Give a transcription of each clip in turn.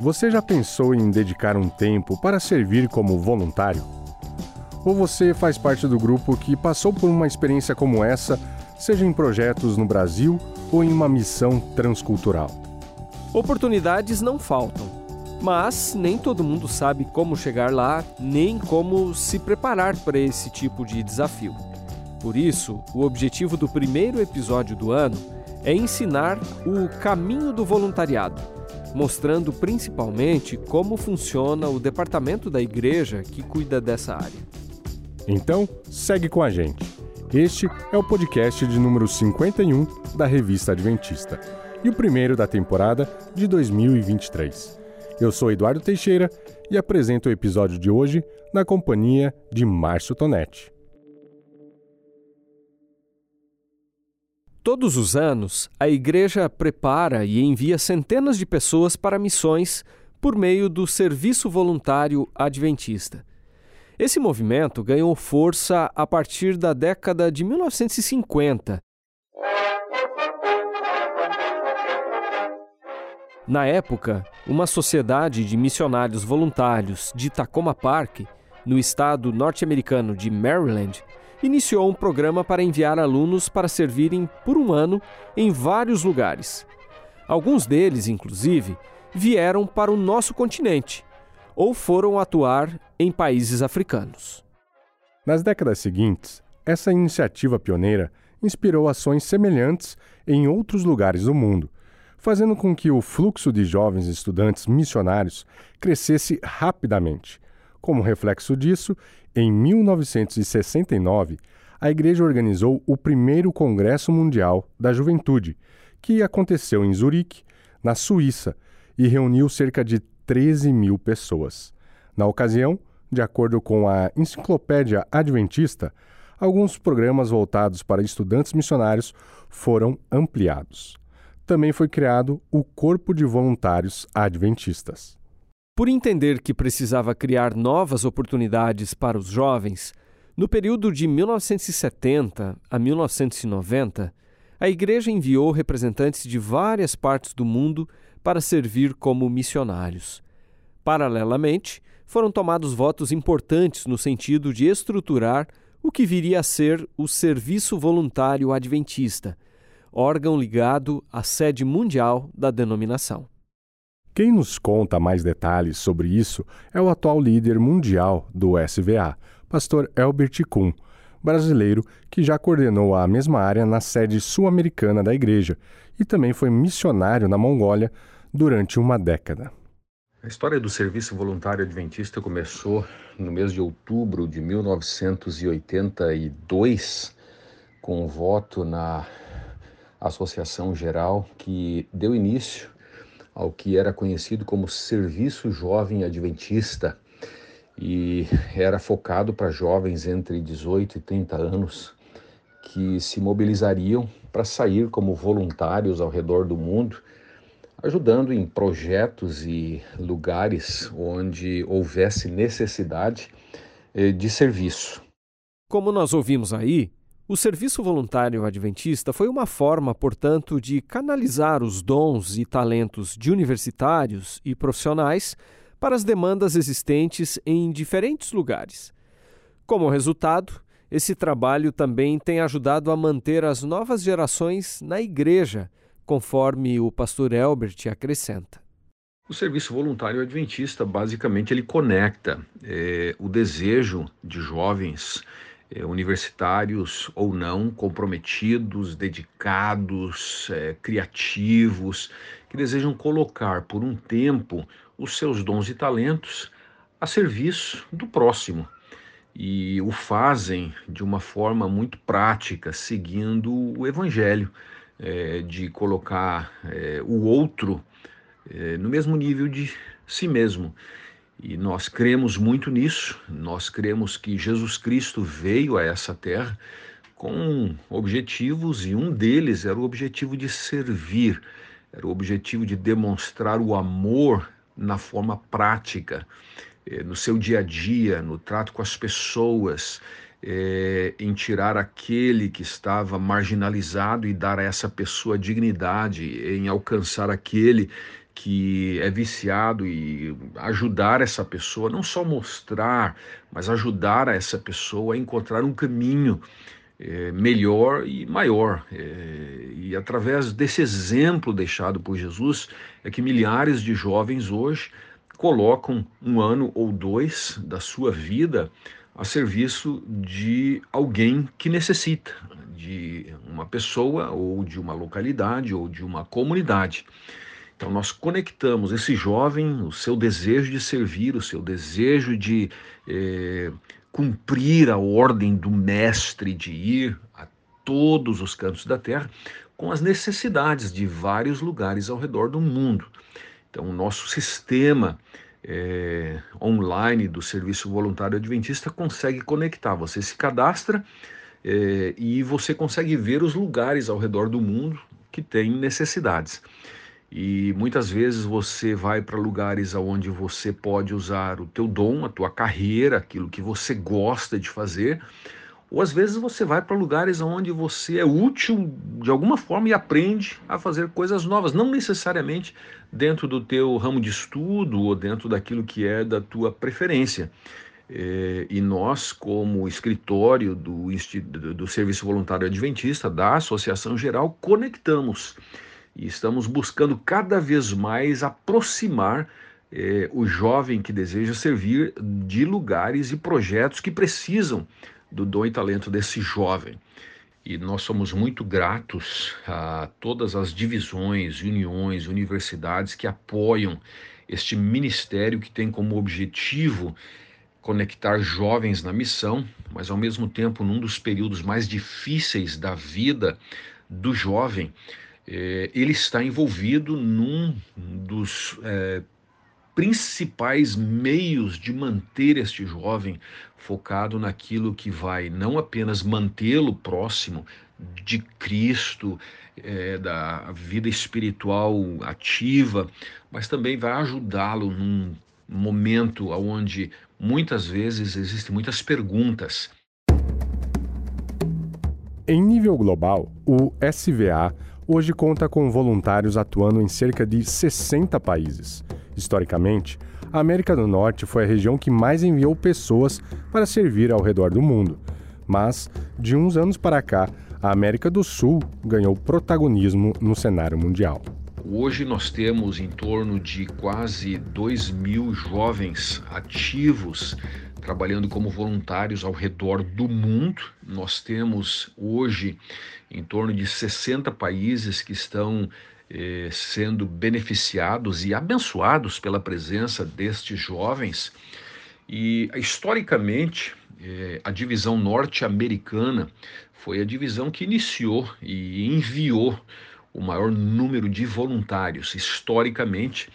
Você já pensou em dedicar um tempo para servir como voluntário? Ou você faz parte do grupo que passou por uma experiência como essa, seja em projetos no Brasil ou em uma missão transcultural? Oportunidades não faltam, mas nem todo mundo sabe como chegar lá, nem como se preparar para esse tipo de desafio. Por isso, o objetivo do primeiro episódio do ano é ensinar o caminho do voluntariado, mostrando principalmente como funciona o departamento da igreja que cuida dessa área. Então, segue com a gente. Este é o podcast de número 51 da Revista Adventista e o primeiro da temporada de 2023. Eu sou Eduardo Teixeira e apresento o episódio de hoje na companhia de Márcio Tonetti. Todos os anos, a Igreja prepara e envia centenas de pessoas para missões por meio do Serviço Voluntário Adventista. Esse movimento ganhou força a partir da década de 1950. Na época, uma sociedade de missionários voluntários de Tacoma Park, no estado norte-americano de Maryland, iniciou um programa para enviar alunos para servirem por um ano em vários lugares. Alguns deles, inclusive, vieram para o nosso continente ou foram atuar em países africanos. Nas décadas seguintes, essa iniciativa pioneira inspirou ações semelhantes em outros lugares do mundo, fazendo com que o fluxo de jovens estudantes missionários crescesse rapidamente. Como reflexo disso, em 1969, a Igreja organizou o primeiro Congresso Mundial da Juventude, que aconteceu em Zurique, na Suíça, e reuniu cerca de 13 mil pessoas. Na ocasião, de acordo com a Enciclopédia Adventista, alguns programas voltados para estudantes missionários foram ampliados. Também foi criado o Corpo de Voluntários Adventistas. Por entender que precisava criar novas oportunidades para os jovens, no período de 1970 a 1990, a Igreja enviou representantes de várias partes do mundo para servir como missionários. Paralelamente, foram tomados votos importantes no sentido de estruturar o que viria a ser o Serviço Voluntário Adventista, órgão ligado à sede mundial da denominação. Quem nos conta mais detalhes sobre isso é o atual líder mundial do SVA, pastor Elbert Kuhn, brasileiro que já coordenou a mesma área na sede sul-americana da igreja e também foi missionário na Mongólia durante uma década. A história do Serviço Voluntário Adventista começou no mês de outubro de 1982, com um voto na Associação Geral que deu início ao que era conhecido como Serviço Jovem Adventista e era focado para jovens entre 18 e 30 anos que se mobilizariam para sair como voluntários ao redor do mundo, ajudando em projetos e lugares onde houvesse necessidade eh, de serviço. Como nós ouvimos aí, o serviço voluntário adventista foi uma forma, portanto, de canalizar os dons e talentos de universitários e profissionais para as demandas existentes em diferentes lugares. Como resultado, esse trabalho também tem ajudado a manter as novas gerações na igreja, conforme o pastor Elbert acrescenta. O serviço voluntário adventista, basicamente, ele conecta é, o desejo de jovens é, universitários ou não, comprometidos, dedicados, é, criativos, que desejam colocar por um tempo os seus dons e talentos a serviço do próximo. E o fazem de uma forma muito prática, seguindo o Evangelho, é, de colocar o outro no mesmo nível de si mesmo. E nós cremos muito nisso, nós cremos que Jesus Cristo veio a essa terra com objetivos e um deles era o objetivo de servir, era o objetivo de demonstrar o amor na forma prática, eh, no seu dia a dia, no trato com as pessoas, é, em tirar aquele que estava marginalizado e dar a essa pessoa dignidade, em alcançar aquele que é viciado e ajudar essa pessoa, não só mostrar, mas ajudar essa pessoa a encontrar um caminho é, melhor e maior. É, e através desse exemplo deixado por Jesus, é que milhares de jovens hoje colocam um ano ou dois da sua vida a serviço de alguém que necessita, de uma pessoa ou de uma localidade ou de uma comunidade. Então, nós conectamos esse jovem, o seu desejo de servir, o seu desejo de eh, cumprir a ordem do Mestre de ir a todos os cantos da terra, com as necessidades de vários lugares ao redor do mundo. Então, o nosso sistema eh, online do Serviço Voluntário Adventista consegue conectar. Você se cadastra eh, e você consegue ver os lugares ao redor do mundo que têm necessidades. E muitas vezes você vai para lugares onde você pode usar o teu dom, a tua carreira, aquilo que você gosta de fazer, ou às vezes você vai para lugares onde você é útil de alguma forma e aprende a fazer coisas novas, não necessariamente dentro do teu ramo de estudo ou dentro daquilo que é da tua preferência. É, e nós, como escritório do, do Serviço Voluntário Adventista, da Associação Geral, conectamos e estamos buscando cada vez mais aproximar eh, o jovem que deseja servir de lugares e projetos que precisam do dom e talento desse jovem. E nós somos muito gratos a todas as divisões, uniões, universidades que apoiam este ministério que tem como objetivo conectar jovens na missão, mas ao mesmo tempo num dos períodos mais difíceis da vida do jovem, é, ele está envolvido num dos é, principais meios de manter este jovem focado naquilo que vai não apenas mantê-lo próximo de Cristo, é, da vida espiritual ativa, mas também vai ajudá-lo num momento onde muitas vezes existem muitas perguntas. Em nível global, o SVA hoje conta com voluntários atuando em cerca de 60 países. Historicamente, a América do Norte foi a região que mais enviou pessoas para servir ao redor do mundo. Mas, de uns anos para cá, a América do Sul ganhou protagonismo no cenário mundial. Hoje nós temos em torno de quase 2 mil jovens ativos trabalhando como voluntários ao redor do mundo. Nós temos hoje em torno de 60 países que estão eh, sendo beneficiados e abençoados pela presença destes jovens. E historicamente, eh, a divisão norte-americana foi a divisão que iniciou e enviou o maior número de voluntários historicamente,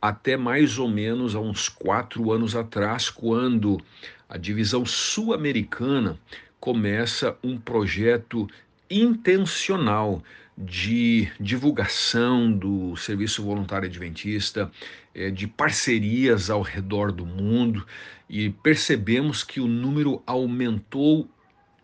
até mais ou menos há uns quatro anos atrás, quando a divisão sul-americana começa um projeto intencional de divulgação do Serviço Voluntário Adventista, é, de parcerias ao redor do mundo, e percebemos que o número aumentou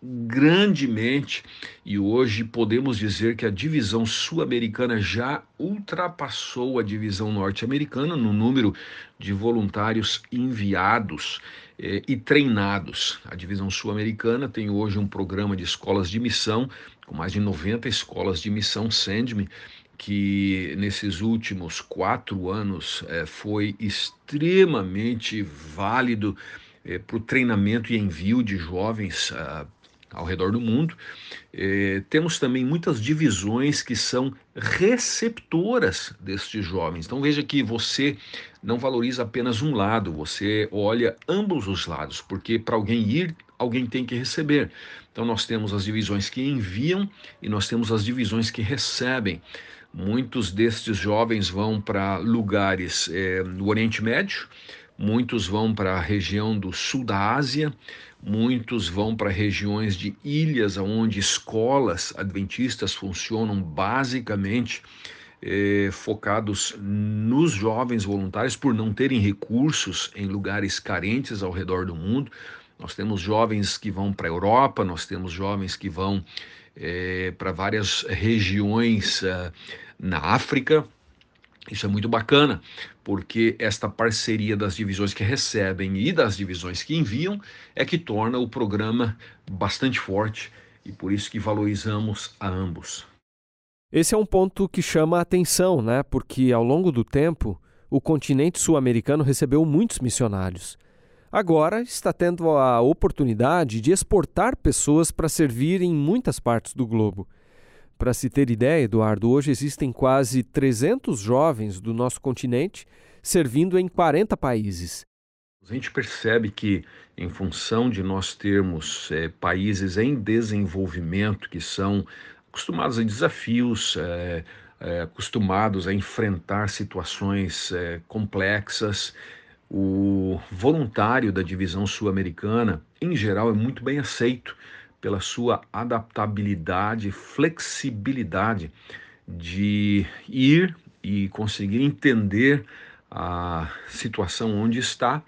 grandemente e hoje podemos dizer que a divisão sul-americana já ultrapassou a divisão norte-americana no número de voluntários enviados eh, e treinados. A divisão sul-americana tem hoje um programa de escolas de missão, com mais de 90 escolas de missão SENDME, que nesses últimos quatro anos eh, foi extremamente válido eh, para o treinamento e envio de jovens ah, ao redor do mundo. Eh, temos também muitas divisões que são receptoras destes jovens. Então veja que você não valoriza apenas um lado, você olha ambos os lados, porque para alguém ir, alguém tem que receber. Então nós temos as divisões que enviam e nós temos as divisões que recebem. Muitos destes jovens vão para lugares no Oriente Médio, muitos vão para a região do sul da Ásia, Muitos vão para regiões de ilhas onde escolas adventistas funcionam basicamente eh, focados nos jovens voluntários por não terem recursos em lugares carentes ao redor do mundo. Nós temos jovens que vão para a Europa, nós temos jovens que vão eh, para várias regiões uh, na África, Isso é muito bacana, porque esta parceria das divisões que recebem e das divisões que enviam é que torna o programa bastante forte e por isso que valorizamos a ambos. Esse é um ponto que chama a atenção, né? Porque ao longo do tempo, o continente sul-americano recebeu muitos missionários. Agora está tendo a oportunidade de exportar pessoas para servir em muitas partes do globo. Para se ter ideia, Eduardo, hoje existem quase 300 jovens do nosso continente servindo em 40 países. A gente percebe que, em função de nós termos é, países em desenvolvimento que são acostumados a desafios, é, é, acostumados a enfrentar situações complexas, o voluntário da divisão sul-americana, em geral, é muito bem aceito pela sua adaptabilidade, flexibilidade de ir e conseguir entender a situação onde está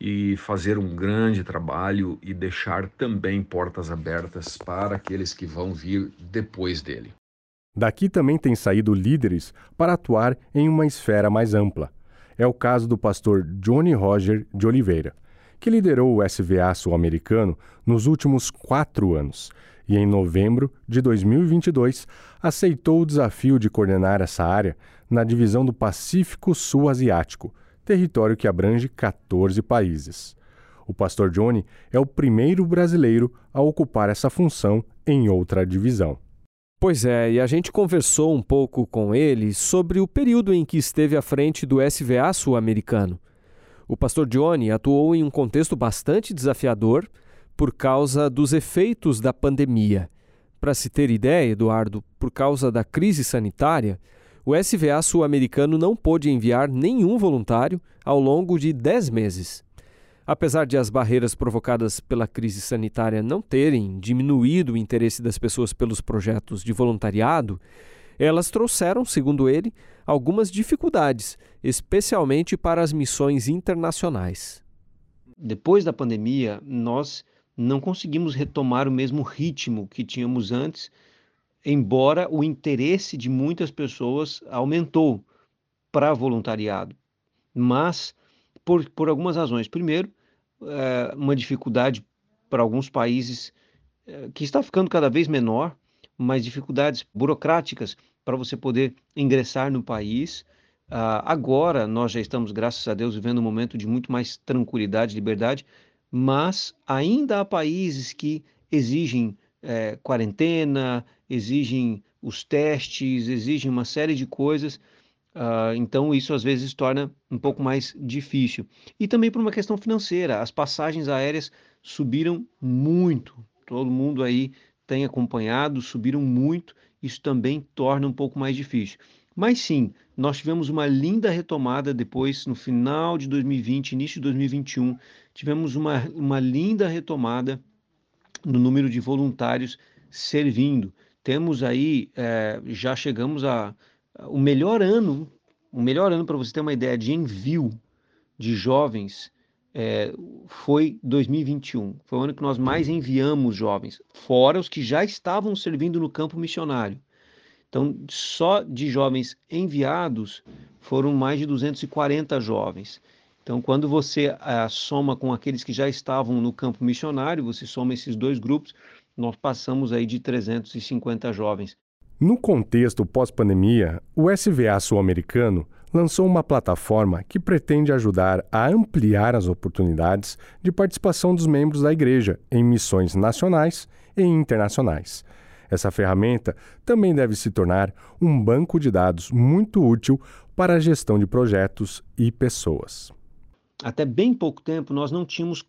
e fazer um grande trabalho e deixar também portas abertas para aqueles que vão vir depois dele. Daqui também tem saído líderes para atuar em uma esfera mais ampla. É o caso do pastor Johnny Roger de Oliveira que liderou o SVA sul-americano nos últimos quatro anos e, em novembro de 2022, aceitou o desafio de coordenar essa área na divisão do Pacífico Sul-Asiático, território que abrange 14 países. O pastor Johnny é o primeiro brasileiro a ocupar essa função em outra divisão. Pois é, e a gente conversou um pouco com ele sobre o período em que esteve à frente do SVA sul-americano. O pastor Johnny atuou em um contexto bastante desafiador por causa dos efeitos da pandemia. Para se ter ideia, Eduardo, por causa da crise sanitária, o SVA sul-americano não pôde enviar nenhum voluntário ao longo de 10 meses. Apesar de as barreiras provocadas pela crise sanitária não terem diminuído o interesse das pessoas pelos projetos de voluntariado, elas trouxeram, segundo ele, algumas dificuldades, especialmente para as missões internacionais. Depois da pandemia, nós não conseguimos retomar o mesmo ritmo que tínhamos antes, embora o interesse de muitas pessoas aumentou para voluntariado. Mas, por, por algumas razões. Primeiro, é, uma dificuldade para alguns países é, que está ficando cada vez menor, mais dificuldades burocráticas para você poder ingressar no país. Uh, agora nós já estamos, graças a Deus, vivendo um momento de muito mais tranquilidade, liberdade, mas ainda há países que exigem é, quarentena, exigem os testes, exigem uma série de coisas. Uh, então, isso às vezes torna um pouco mais difícil. E também por uma questão financeira, as passagens aéreas subiram muito. Todo mundo aí tem acompanhado, subiram muito, isso também torna um pouco mais difícil. Mas sim, nós tivemos uma linda retomada depois, no final de 2020, início de 2021, tivemos uma, uma linda retomada no número de voluntários servindo. Temos aí, é, já chegamos a, o melhor ano, o melhor ano para você ter uma ideia de envio de jovens é, foi 2021. Foi o ano que nós mais enviamos jovens, fora os que já estavam servindo no campo missionário. Então, só de jovens enviados foram mais de 240 jovens. Então, quando você eh, soma com aqueles que já estavam no campo missionário, você soma esses dois grupos, nós passamos aí de 350 jovens. No contexto pós-pandemia, o SVA sul-americano lançou uma plataforma que pretende ajudar a ampliar as oportunidades de participação dos membros da Igreja em missões nacionais e internacionais. Essa ferramenta também deve se tornar um banco de dados muito útil para a gestão de projetos e pessoas. Até bem pouco tempo nós não tínhamos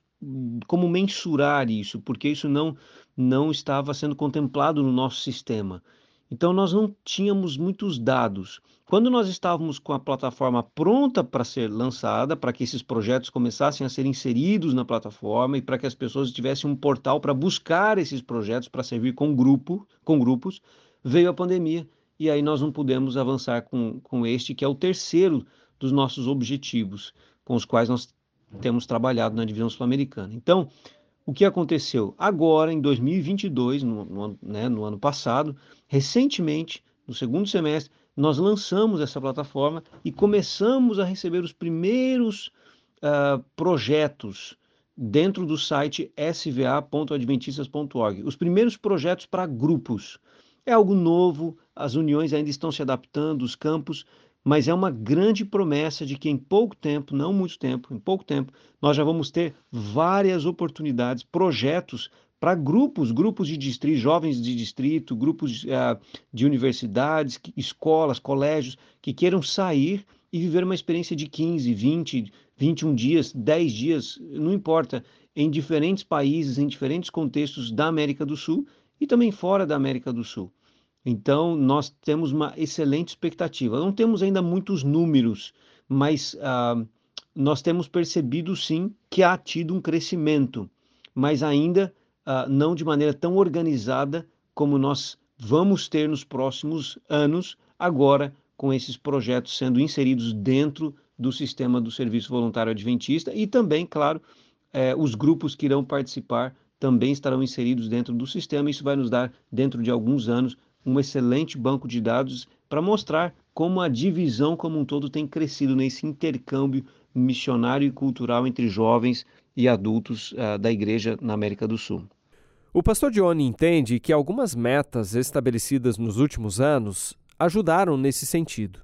como mensurar isso, porque isso não, não estava sendo contemplado no nosso sistema. Então nós não tínhamos muitos dados. Quando nós estávamos com a plataforma pronta para ser lançada, para que esses projetos começassem a ser inseridos na plataforma e para que as pessoas tivessem um portal para buscar esses projetos para servir com grupo, com grupos, veio a pandemia e aí nós não pudemos avançar com, com este que é o terceiro dos nossos objetivos com os quais nós temos trabalhado na divisão sul-americana. Então, o que aconteceu? Agora, em 2022, no, no, né, no ano passado, recentemente, no segundo semestre, nós lançamos essa plataforma e começamos a receber os primeiros uh, projetos dentro do site sva.adventistas.org. Os primeiros projetos para grupos. É algo novo, as uniões ainda estão se adaptando, os campos, mas é uma grande promessa de que em pouco tempo, não muito tempo, em pouco tempo, nós já vamos ter várias oportunidades, projetos para grupos, grupos de distrito, jovens de distrito, grupos uh, de universidades, escolas, colégios, que queiram sair e viver uma experiência de 15, 20, 21 dias, 10 dias, não importa, em diferentes países, em diferentes contextos da América do Sul e também fora da América do Sul. Então, nós temos uma excelente expectativa. Não temos ainda muitos números, mas uh, nós temos percebido sim que há tido um crescimento, mas ainda uh, não de maneira tão organizada como nós vamos ter nos próximos anos, agora com esses projetos sendo inseridos dentro do sistema do Serviço Voluntário Adventista e também, claro, eh, os grupos que irão participar também estarão inseridos dentro do sistema. Isso vai nos dar, dentro de alguns anos, um excelente banco de dados para mostrar como a divisão como um todo tem crescido nesse intercâmbio missionário e cultural entre jovens e adultos uh, da igreja na América do Sul. O pastor Johnny entende que algumas metas estabelecidas nos últimos anos ajudaram nesse sentido.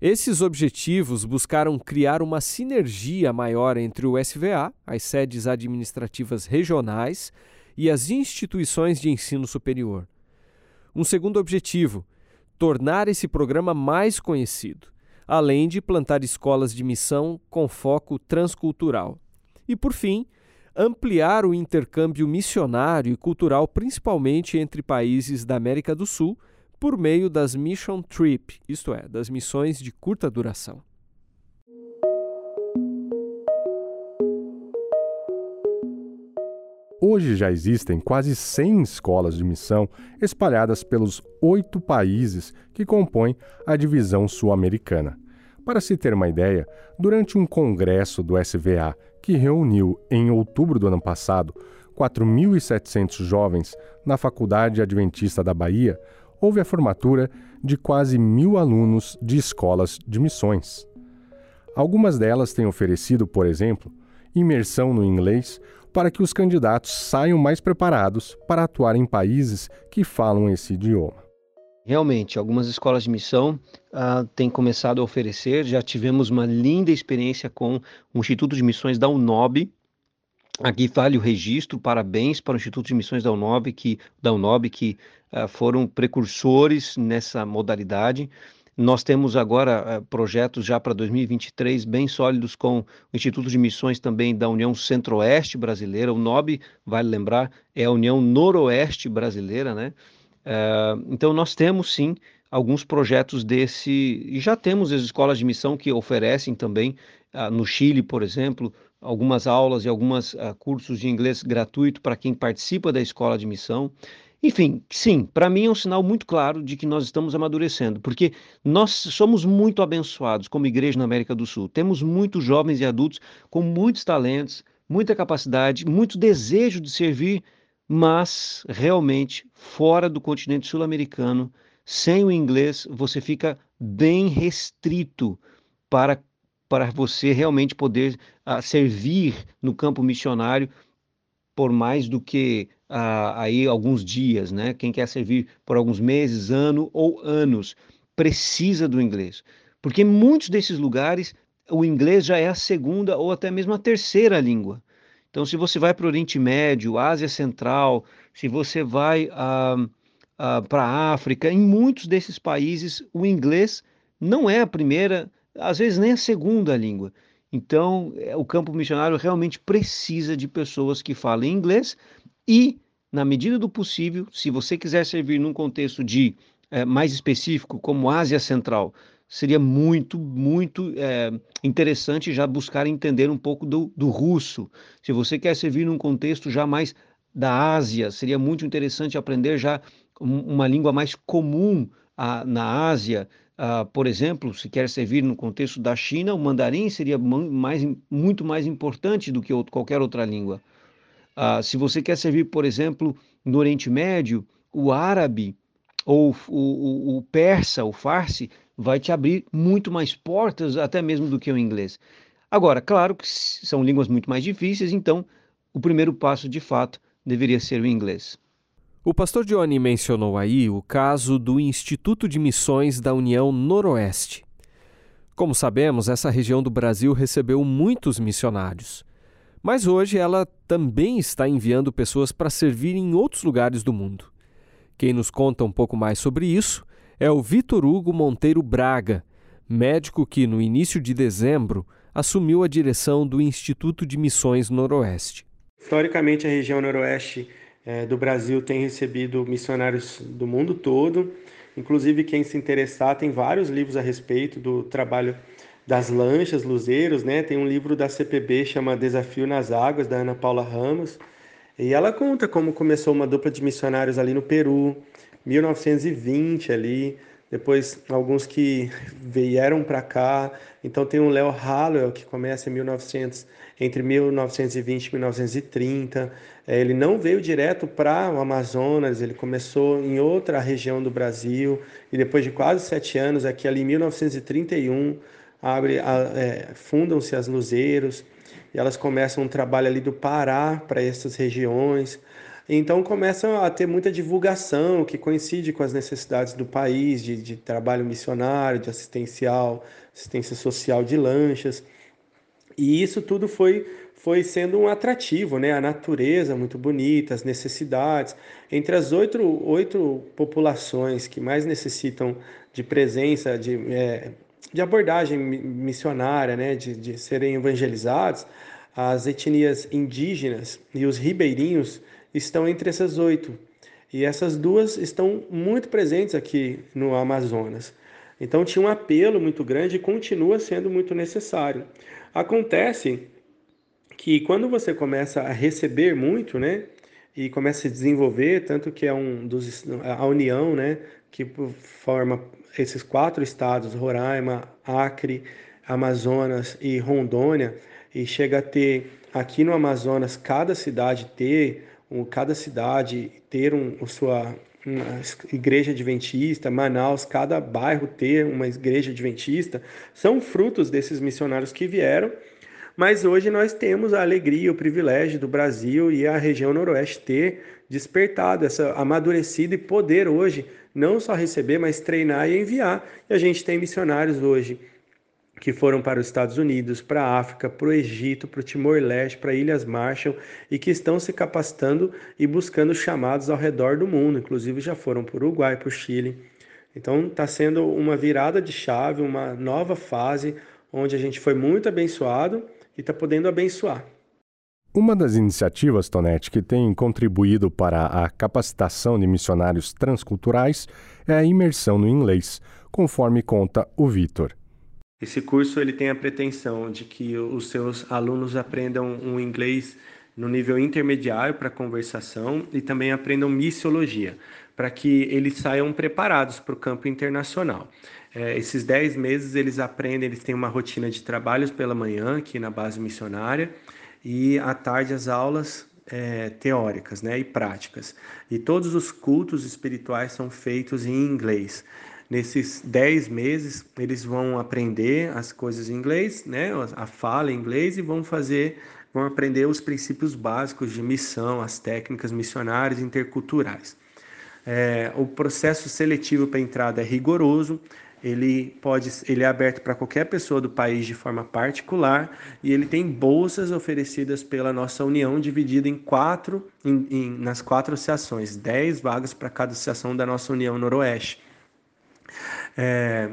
Esses objetivos buscaram criar uma sinergia maior entre o SVA, as sedes administrativas regionais e as instituições de ensino superior. Um segundo objetivo: tornar esse programa mais conhecido, além de plantar escolas de missão com foco transcultural. E, por fim, ampliar o intercâmbio missionário e cultural, principalmente entre países da América do Sul, por meio das Mission Trip, isto é, das missões de curta duração. Hoje já existem quase 100 escolas de missão espalhadas pelos oito países que compõem a divisão sul-americana. Para se ter uma ideia, durante um congresso do SVA que reuniu em outubro do ano passado 4.700 jovens na Faculdade Adventista da Bahia, houve a formatura de quase mil alunos de escolas de missões. Algumas delas têm oferecido, por exemplo, imersão no inglês para que os candidatos saiam mais preparados para atuar em países que falam esse idioma. Realmente, algumas escolas de missão uh, têm começado a oferecer. Já tivemos uma linda experiência com o Instituto de Missões da UNOB. Aqui vale o registro, parabéns para o Instituto de Missões da UNOB, que, da UNOB, que uh, foram precursores nessa modalidade. Nós temos agora uh, projetos já para 2023 bem sólidos com o Instituto de Missões também da União Centro-Oeste Brasileira. O NOB, vale lembrar, é a União Noroeste Brasileira, né? Uh, então nós temos sim alguns projetos desse e já temos as escolas de missão que oferecem também uh, no Chile, por exemplo, algumas aulas e alguns uh, cursos de inglês gratuito para quem participa da escola de missão. Enfim, sim, para mim é um sinal muito claro de que nós estamos amadurecendo, porque nós somos muito abençoados como igreja na América do Sul. Temos muitos jovens e adultos com muitos talentos, muita capacidade, muito desejo de servir, mas realmente fora do continente sul-americano, sem o inglês, você fica bem restrito para para você realmente poder uh, servir no campo missionário por mais do que uh, aí alguns dias, né? Quem quer servir por alguns meses, ano ou anos, precisa do inglês. Porque em muitos desses lugares o inglês já é a segunda ou até mesmo a terceira língua. Então, se você vai para o Oriente Médio, Ásia Central, se você vai uh, uh, para a África, em muitos desses países o inglês não é a primeira, às vezes nem a segunda língua. Então, é, o campo missionário realmente precisa de pessoas que falem inglês e na medida do possível, se você quiser servir num contexto de é, mais específico, como Ásia Central, seria muito, muito é, interessante já buscar entender um pouco do, do russo. Se você quer servir num contexto já mais da Ásia, seria muito interessante aprender já uma língua mais comum a, na Ásia. Uh, por exemplo, se quer servir no contexto da China, o mandarim seria mais, muito mais importante do que outro, qualquer outra língua. Uh, se você quer servir, por exemplo, no Oriente Médio, o árabe ou o, o, o persa, o farsi, vai te abrir muito mais portas, até mesmo do que o inglês. Agora, claro que são línguas muito mais difíceis, então o primeiro passo, de fato, deveria ser o inglês. O pastor Johnny mencionou aí o caso do Instituto de Missões da União Noroeste. Como sabemos, essa região do Brasil recebeu muitos missionários. Mas hoje ela também está enviando pessoas para servir em outros lugares do mundo. Quem nos conta um pouco mais sobre isso é o Vitor Hugo Monteiro Braga, médico que no início de dezembro assumiu a direção do Instituto de Missões Noroeste. Historicamente, a região noroeste é, do Brasil tem recebido missionários do mundo todo. Inclusive, quem se interessar, tem vários livros a respeito do trabalho das lanchas, luzeiros, né? Tem um livro da CPB chama Desafio nas Águas, da Ana Paula Ramos. E ela conta como começou uma dupla de missionários ali no Peru, 1920 ali, depois alguns que vieram para cá. Então tem o Léo Hallowell que começa em 1900, entre 1920 e 1930. É, ele não veio direto para o Amazonas, ele começou em outra região do Brasil e depois de quase sete anos, aqui ali em 1931, abre, é, fundam-se as Luzeiros e elas começam um trabalho ali do Pará para essas regiões. Então começa a ter muita divulgação que coincide com as necessidades do país, de, de trabalho missionário, de assistencial, assistência social de lanchas. E isso tudo foi, foi sendo um atrativo, né? A natureza muito bonita, as necessidades. Entre as oito, oito populações que mais necessitam de presença, de, é, de abordagem missionária, né? de, de serem evangelizados, as etnias indígenas e os ribeirinhos estão entre essas oito. E essas duas estão muito presentes aqui no Amazonas. Então tinha um apelo muito grande e continua sendo muito necessário. Acontece que quando você começa a receber muito, né, e começa a se desenvolver, tanto que é um dos a União, né, que forma esses quatro estados, Roraima, Acre, Amazonas e Rondônia, e chega a ter aqui no Amazonas cada cidade ter cada cidade ter um, sua igreja adventista, Manaus, cada bairro ter uma igreja adventista, são frutos desses missionários que vieram. Mas hoje nós temos a alegria, o privilégio do Brasil e a região noroeste ter despertado, essa amadurecido e poder hoje não só receber, mas treinar e enviar. E a gente tem missionários hoje que foram para os Estados Unidos, para a África, para o Egito, para o Timor-Leste, para Ilhas Marshall e que estão se capacitando e buscando chamados ao redor do mundo, inclusive já foram para o Uruguai, para o Chile. Então está sendo uma virada de chave, uma nova fase onde a gente foi muito abençoado e está podendo abençoar. Uma das iniciativas, Tonete, que tem contribuído para a capacitação de missionários transculturais é a imersão no inglês, conforme conta o Vitor. Esse curso ele tem a pretensão de que os seus alunos aprendam um inglês no nível intermediário para conversação e também aprendam missiologia, para que eles saiam preparados para o campo internacional. É, esses 10 meses eles aprendem, eles têm uma rotina de trabalhos pela manhã aqui na base missionária e à tarde as aulas é, teóricas né, e práticas. E todos os cultos espirituais são feitos em inglês. Nesses 10 meses, eles vão aprender as coisas em inglês, né, a fala em inglês, e vão fazer, vão aprender os princípios básicos de missão, as técnicas missionárias interculturais. É, o processo seletivo para entrada é rigoroso, ele pode ele é aberto para qualquer pessoa do país de forma particular e ele tem bolsas oferecidas pela nossa união dividida em quatro em, em, nas quatro associações 10 vagas para cada associação da nossa união noroeste é,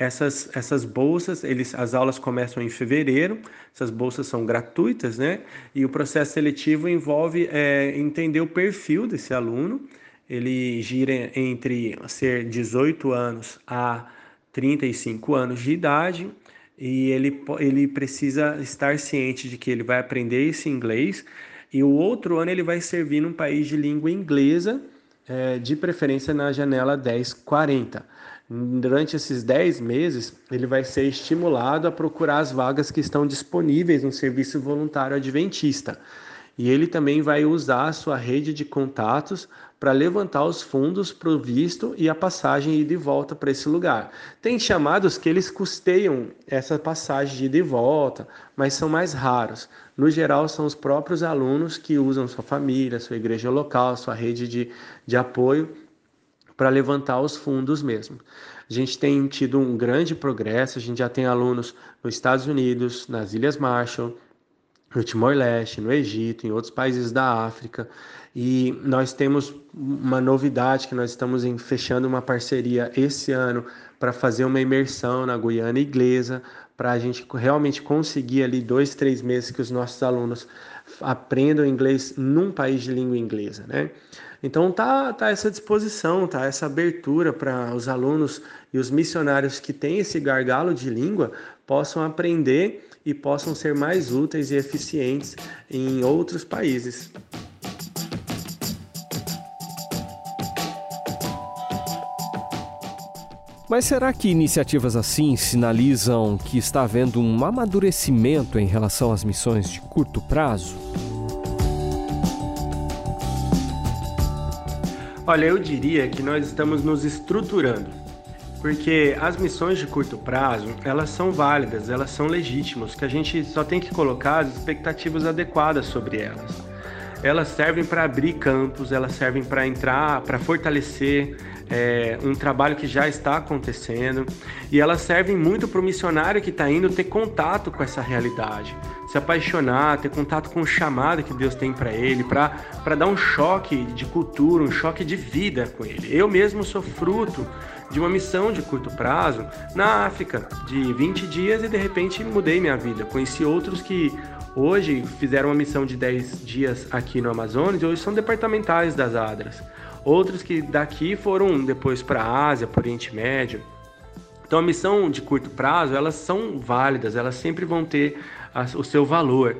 essas, essas bolsas, eles, as aulas começam em fevereiro, essas bolsas são gratuitas, né? E o processo seletivo envolve é, entender o perfil desse aluno. Ele gira entre ser 18 anos a 35 anos de idade e ele, ele precisa estar ciente de que ele vai aprender esse inglês e o outro ano ele vai servir num país de língua inglesa, é, de preferência na janela 1040. Durante esses 10 meses, ele vai ser estimulado a procurar as vagas que estão disponíveis no serviço voluntário adventista. E ele também vai usar a sua rede de contatos para levantar os fundos para o visto e a passagem e volta para esse lugar. Tem chamados que eles custeiam essa passagem de ida e volta, mas são mais raros. No geral, são os próprios alunos que usam sua família, sua igreja local, sua rede de, de apoio para levantar os fundos mesmo. A gente tem tido um grande progresso, a gente já tem alunos nos Estados Unidos, nas Ilhas Marshall, no Timor-Leste, no Egito, em outros países da África. E nós temos uma novidade que nós estamos em, fechando uma parceria esse ano para fazer uma imersão na Guiana Inglesa, para a gente realmente conseguir ali dois, três meses que os nossos alunos aprendam inglês num país de língua inglesa, né? Então tá, tá essa disposição, tá essa abertura para os alunos e os missionários que têm esse gargalo de língua possam aprender e possam ser mais úteis e eficientes em outros países. Mas será que iniciativas assim sinalizam que está havendo um amadurecimento em relação às missões de curto prazo? Olha, eu diria que nós estamos nos estruturando, porque as missões de curto prazo, elas são válidas, elas são legítimas, que a gente só tem que colocar as expectativas adequadas sobre elas. Elas servem para abrir campos, elas servem para entrar, para fortalecer é, um trabalho que já está acontecendo e elas servem muito para o missionário que está indo ter contato com essa realidade, se apaixonar, ter contato com o chamado que Deus tem para ele, para dar um choque de cultura, um choque de vida com ele. Eu mesmo sou fruto de uma missão de curto prazo na África, de 20 dias e de repente mudei minha vida. Conheci outros que hoje fizeram uma missão de 10 dias aqui no Amazonas e hoje são departamentais das Adras outros que daqui foram depois para a Ásia, para o Oriente Médio. Então a missão de curto prazo, elas são válidas, elas sempre vão ter a, o seu valor.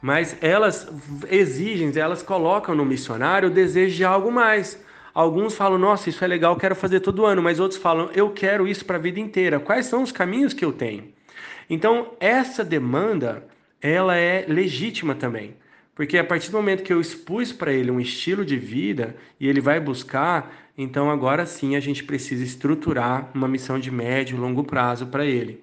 Mas elas exigem, elas colocam no missionário o desejo de algo mais. Alguns falam, nossa, isso é legal, quero fazer todo ano, mas outros falam, eu quero isso para a vida inteira. Quais são os caminhos que eu tenho? Então, essa demanda, ela é legítima também. Porque a partir do momento que eu expus para ele um estilo de vida e ele vai buscar, então agora sim a gente precisa estruturar uma missão de médio e longo prazo para ele.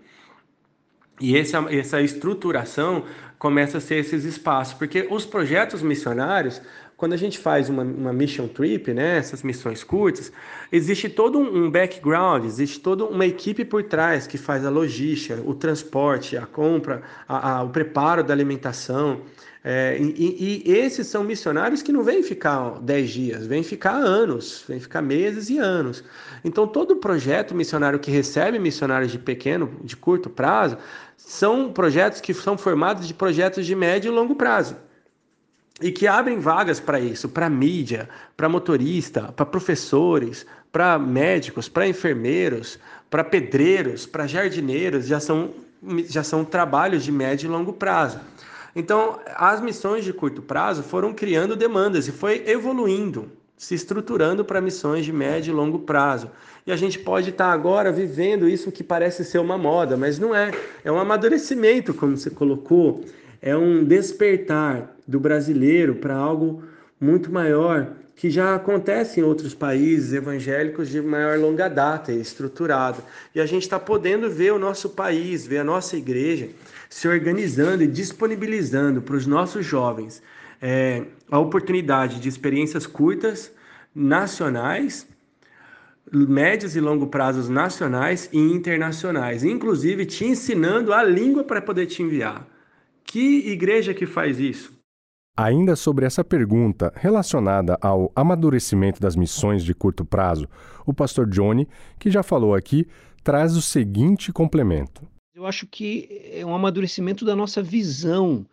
E essa, essa estruturação começa a ser esses espaços, porque os projetos missionários, quando a gente faz uma, uma mission trip, né, essas missões curtas, existe todo um background, existe toda uma equipe por trás que faz a logística, o transporte, a compra, a, a, o preparo da alimentação. É, e, e, esses são missionários que não vêm ficar 10 dias, vêm ficar anos, vêm ficar meses e anos. Então, todo projeto missionário que recebe missionários de pequeno, de curto prazo, são projetos que são formados de projetos de médio e longo prazo. E que abrem vagas para isso, para mídia, para motorista, para professores, para médicos, para enfermeiros, para pedreiros, para jardineiros, já são, já são trabalhos de médio e longo prazo. Então, as missões de curto prazo foram criando demandas e foi evoluindo, se estruturando para missões de médio e longo prazo. E a gente pode estar tá agora vivendo isso que parece ser uma moda, mas não é. É um amadurecimento, como você colocou, é um despertar do brasileiro para algo muito maior que já acontece em outros países evangélicos de maior longa data e estruturado. E a gente está podendo ver o nosso país, ver a nossa igreja se organizando e disponibilizando para os nossos jovens é, a oportunidade de experiências curtas, nacionais, médios e longo prazos nacionais e internacionais, inclusive te ensinando a língua para poder te enviar. Que igreja que faz isso? Ainda sobre essa pergunta relacionada ao amadurecimento das missões de curto prazo, o pastor Johnny, que já falou aqui, traz o seguinte complemento. Eu acho que é um amadurecimento da nossa visão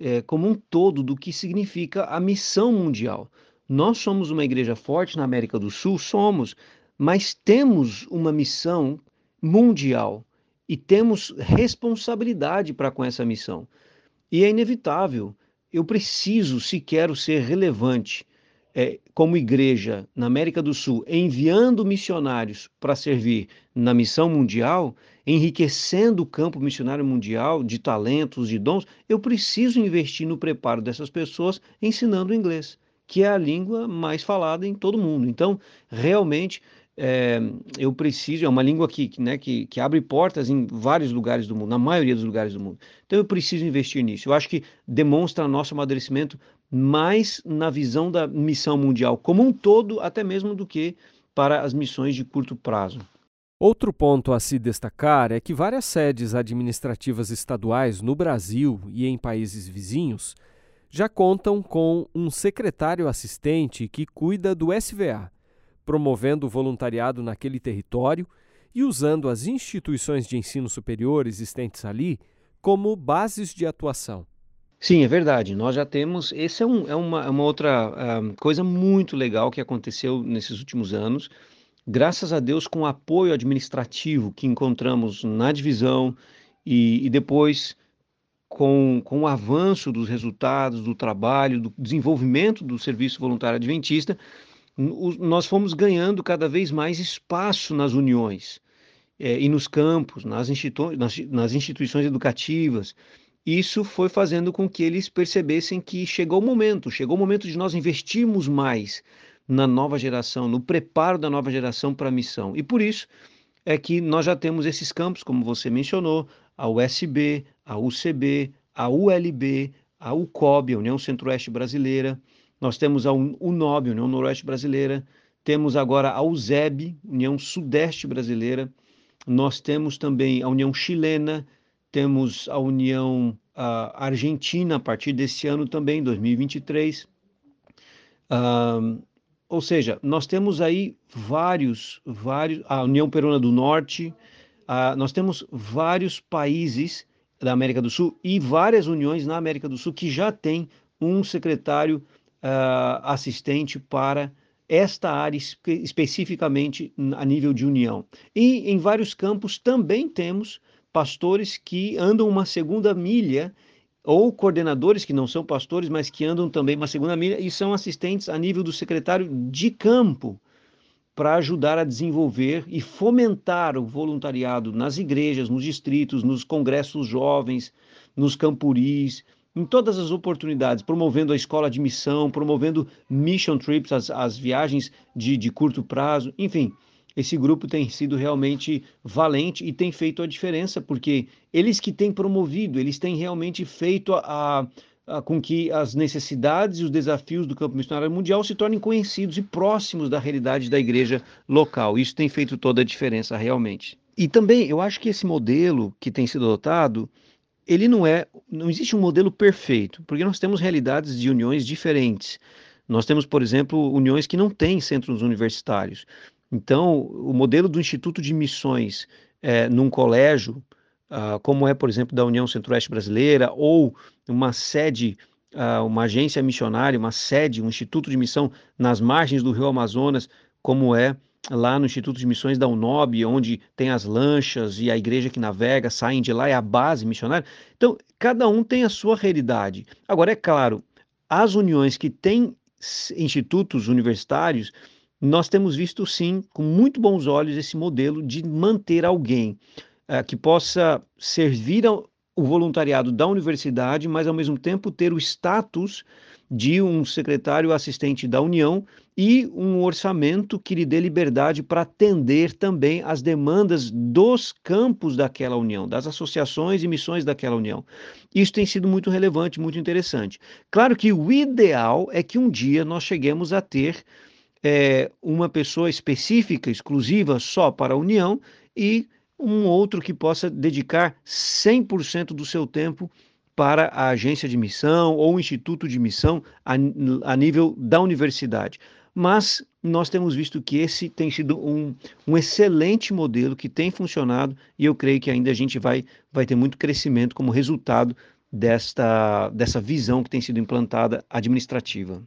é, como um todo do que significa a missão mundial. Nós somos uma igreja forte na América do Sul, somos, mas temos uma missão mundial e temos responsabilidade para com essa missão. E é inevitável. Eu preciso, se quero ser relevante é, como igreja na América do Sul, enviando missionários para servir na missão mundial, enriquecendo o campo missionário mundial de talentos, de dons, eu preciso investir no preparo dessas pessoas ensinando inglês, que é a língua mais falada em todo mundo. Então, realmente, é, eu preciso, é uma língua que, né, que, que abre portas em vários lugares do mundo, na maioria dos lugares do mundo. Então, eu preciso investir nisso. Eu acho que demonstra nosso amadurecimento mais na visão da missão mundial como um todo, até mesmo do que para as missões de curto prazo. Outro ponto a se destacar é que várias sedes administrativas estaduais no Brasil e em países vizinhos já contam com um secretário assistente que cuida do SVA, promovendo o voluntariado naquele território e usando as instituições de ensino superior existentes ali como bases de atuação. Sim, é verdade. Nós já temos. Essa é, um, é, uma, é uma outra uh, coisa muito legal que aconteceu nesses últimos anos. Graças a Deus, com o apoio administrativo que encontramos na divisão e, e depois com, com o avanço dos resultados do trabalho, do desenvolvimento do serviço voluntário adventista, nós fomos ganhando cada vez mais espaço nas uniões é, e nos campos, nas, institu nas, nas instituições educativas isso foi fazendo com que eles percebessem que chegou o momento, chegou o momento de nós investirmos mais na nova geração, no preparo da nova geração para a missão. E por isso é que nós já temos esses campos, como você mencionou, a USB, a UCB, a ULB, a UCOB, a União Centro-Oeste Brasileira, nós temos a UNOB, União Noroeste Brasileira, temos agora a USEB, União Sudeste Brasileira, nós temos também a União Chilena, temos a União Argentina a partir desse ano também, 2023. Uh, ou seja, nós temos aí vários, vários, a União Peruana do Norte, uh, nós temos vários países da América do Sul e várias uniões na América do Sul que já têm um secretário uh, assistente para esta área espe especificamente a nível de união. E em vários campos também temos pastores que andam uma segunda milha, ou coordenadores que não são pastores, mas que andam também uma segunda milha e são assistentes a nível do secretário de campo para ajudar a desenvolver e fomentar o voluntariado nas igrejas, nos distritos, nos congressos jovens, nos campuris, em todas as oportunidades, promovendo a escola de missão, promovendo mission trips, as, as viagens de, de curto prazo, enfim esse grupo tem sido realmente valente e tem feito a diferença, porque eles que têm promovido, eles têm realmente feito a, a, a, com que as necessidades e os desafios do campo missionário mundial se tornem conhecidos e próximos da realidade da igreja local. Isso tem feito toda a diferença realmente. E também eu acho que esse modelo que tem sido adotado, ele não é, não existe um modelo perfeito, porque nós temos realidades de uniões diferentes. Nós temos, por exemplo, uniões que não têm centros universitários. Então, o modelo do Instituto de Missões é, num colégio, uh, como é, por exemplo, da União Centro-Oeste Brasileira, ou uma sede, uh, uma agência missionária, uma sede, um instituto de missão nas margens do Rio Amazonas, como é lá no Instituto de Missões da UNOB, onde tem as lanchas e a igreja que navega, saem de lá, é a base missionária. Então, cada um tem a sua realidade. Agora, é claro, as uniões que têm institutos universitários, nós temos visto sim, com muito bons olhos, esse modelo de manter alguém uh, que possa servir ao, o voluntariado da universidade, mas ao mesmo tempo ter o status de um secretário assistente da União e um orçamento que lhe dê liberdade para atender também as demandas dos campos daquela União, das associações e missões daquela União. Isso tem sido muito relevante, muito interessante. Claro que o ideal é que um dia nós cheguemos a ter é, uma pessoa específica, exclusiva só para a União e um outro que possa dedicar 100% do seu tempo para a agência de missão ou o instituto de missão a, a, nível da universidade. Mas nós temos visto que esse tem sido um, um excelente modelo que tem funcionado e eu creio que ainda a gente vai, vai ter muito crescimento como resultado desta, dessa visão que tem sido implantada administrativa.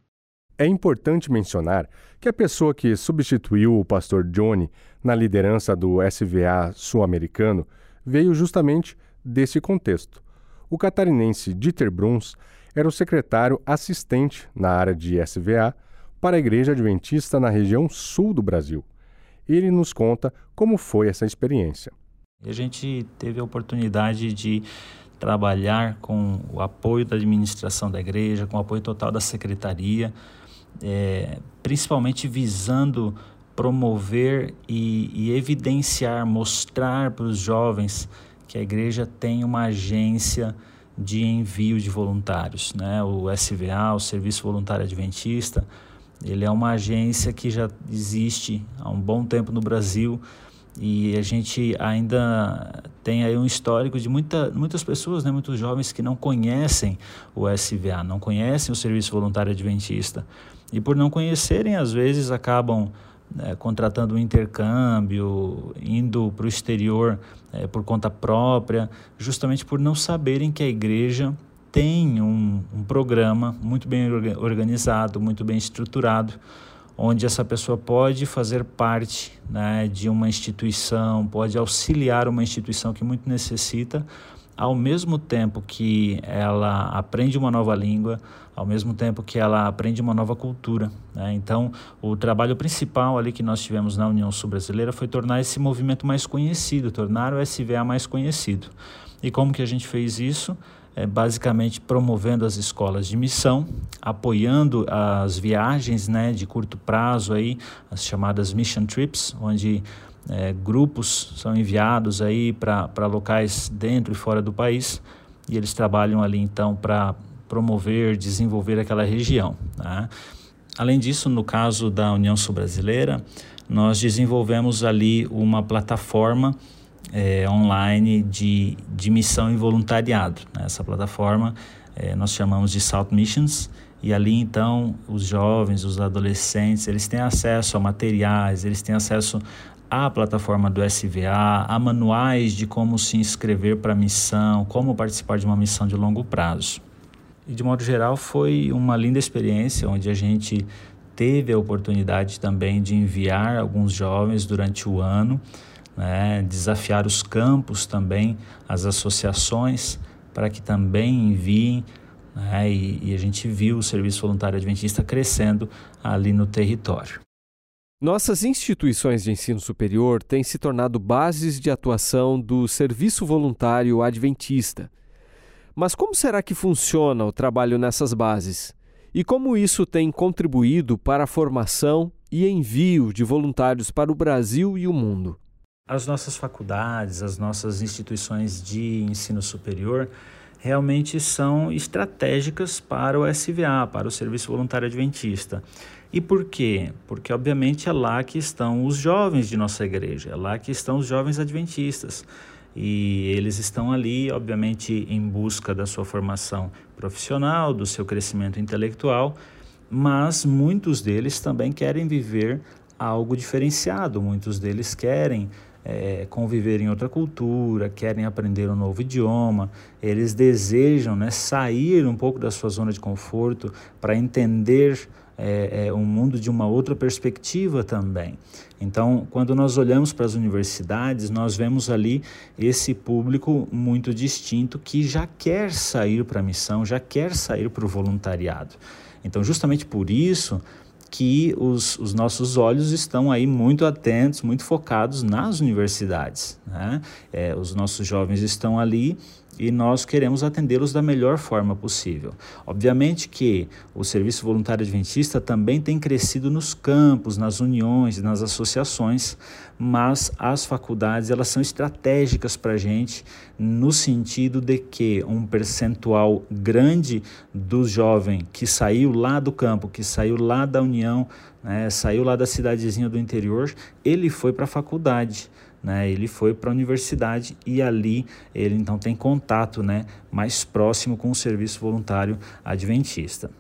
É importante mencionar que a pessoa que substituiu o pastor Johnny na liderança do SVA sul-americano veio justamente desse contexto. O catarinense Dieter Bruns era o secretário assistente na área de SVA para a Igreja Adventista na região sul do Brasil. Ele nos conta como foi essa experiência. A gente teve a oportunidade de trabalhar com o apoio da administração da igreja, com o apoio total da secretaria, é, principalmente visando promover e, e evidenciar, mostrar para os jovens que a igreja tem uma agência de envio de voluntários, né? O SVA, o Serviço Voluntário Adventista, ele é uma agência que já existe há um bom tempo no Brasil e a gente ainda tem aí um histórico de muita, muitas pessoas, né, muitos jovens que não conhecem o SVA, não conhecem o Serviço Voluntário Adventista. E por não conhecerem, às vezes acabam né, contratando um intercâmbio, indo para o exterior é, por conta própria, justamente por não saberem que a igreja tem um, um programa muito bem organizado, muito bem estruturado, onde essa pessoa pode fazer parte né, de uma instituição, pode auxiliar uma instituição que muito necessita, ao mesmo tempo que ela aprende uma nova língua, ao mesmo tempo que ela aprende uma nova cultura. Né? Então, o trabalho principal ali que nós tivemos na União Sul-Brasileira foi tornar esse movimento mais conhecido, tornar o SVA mais conhecido. E como que a gente fez isso? É, basicamente promovendo as escolas de missão, apoiando as viagens né, de curto prazo, aí, as chamadas mission trips, onde é, grupos são enviados aí para locais dentro e fora do país e eles trabalham ali então para promover, desenvolver aquela região. Tá? Além disso, no caso da União Sul-Brasileira, nós desenvolvemos ali uma plataforma é, online de, de missão e voluntariado. Né? Essa plataforma é, nós chamamos de South Missions e ali então os jovens, os adolescentes, eles têm acesso a materiais, eles têm acesso à plataforma do SVA, a manuais de como se inscrever para a missão, como participar de uma missão de longo prazo. E de modo geral foi uma linda experiência onde a gente teve a oportunidade também de enviar alguns jovens durante o ano, né, desafiar os campos também, as associações, para que também enviem. Né, e, e a gente viu o Serviço Voluntário Adventista crescendo ali no território. Nossas instituições de ensino superior têm se tornado bases de atuação do Serviço Voluntário Adventista. Mas como será que funciona o trabalho nessas bases? E como isso tem contribuído para a formação e envio de voluntários para o Brasil e o mundo? As nossas faculdades, as nossas instituições de ensino superior realmente são estratégicas para o SVA, para o Serviço Voluntário Adventista. E por quê? Porque, obviamente, é lá que estão os jovens de nossa igreja, é lá que estão os jovens adventistas. E eles estão ali, obviamente, em busca da sua formação profissional, do seu crescimento intelectual, mas muitos deles também querem viver algo diferenciado, muitos deles querem é, conviver em outra cultura, querem aprender um novo idioma, eles desejam né, sair um pouco da sua zona de conforto para entender é, é, um mundo de uma outra perspectiva também. Então, quando nós olhamos para as universidades, nós vemos ali esse público muito distinto que já quer sair para a missão, já quer sair para o voluntariado. Então, justamente por isso, que os, os, nossos olhos estão aí muito atentos, muito focados nas universidades. Né? É, os nossos jovens estão ali e nós queremos atendê-los da melhor forma possível. Obviamente que o Serviço Voluntário Adventista também tem crescido nos campos, nas uniões, nas associações, mas as faculdades elas são estratégicas para a gente no sentido de que um percentual grande do jovem que saiu lá do campo, que saiu lá da união, né, saiu lá da cidadezinha do interior, ele foi para a faculdade. Né, ele foi para a universidade e ali ele então tem contato né, mais próximo com o serviço voluntário adventista.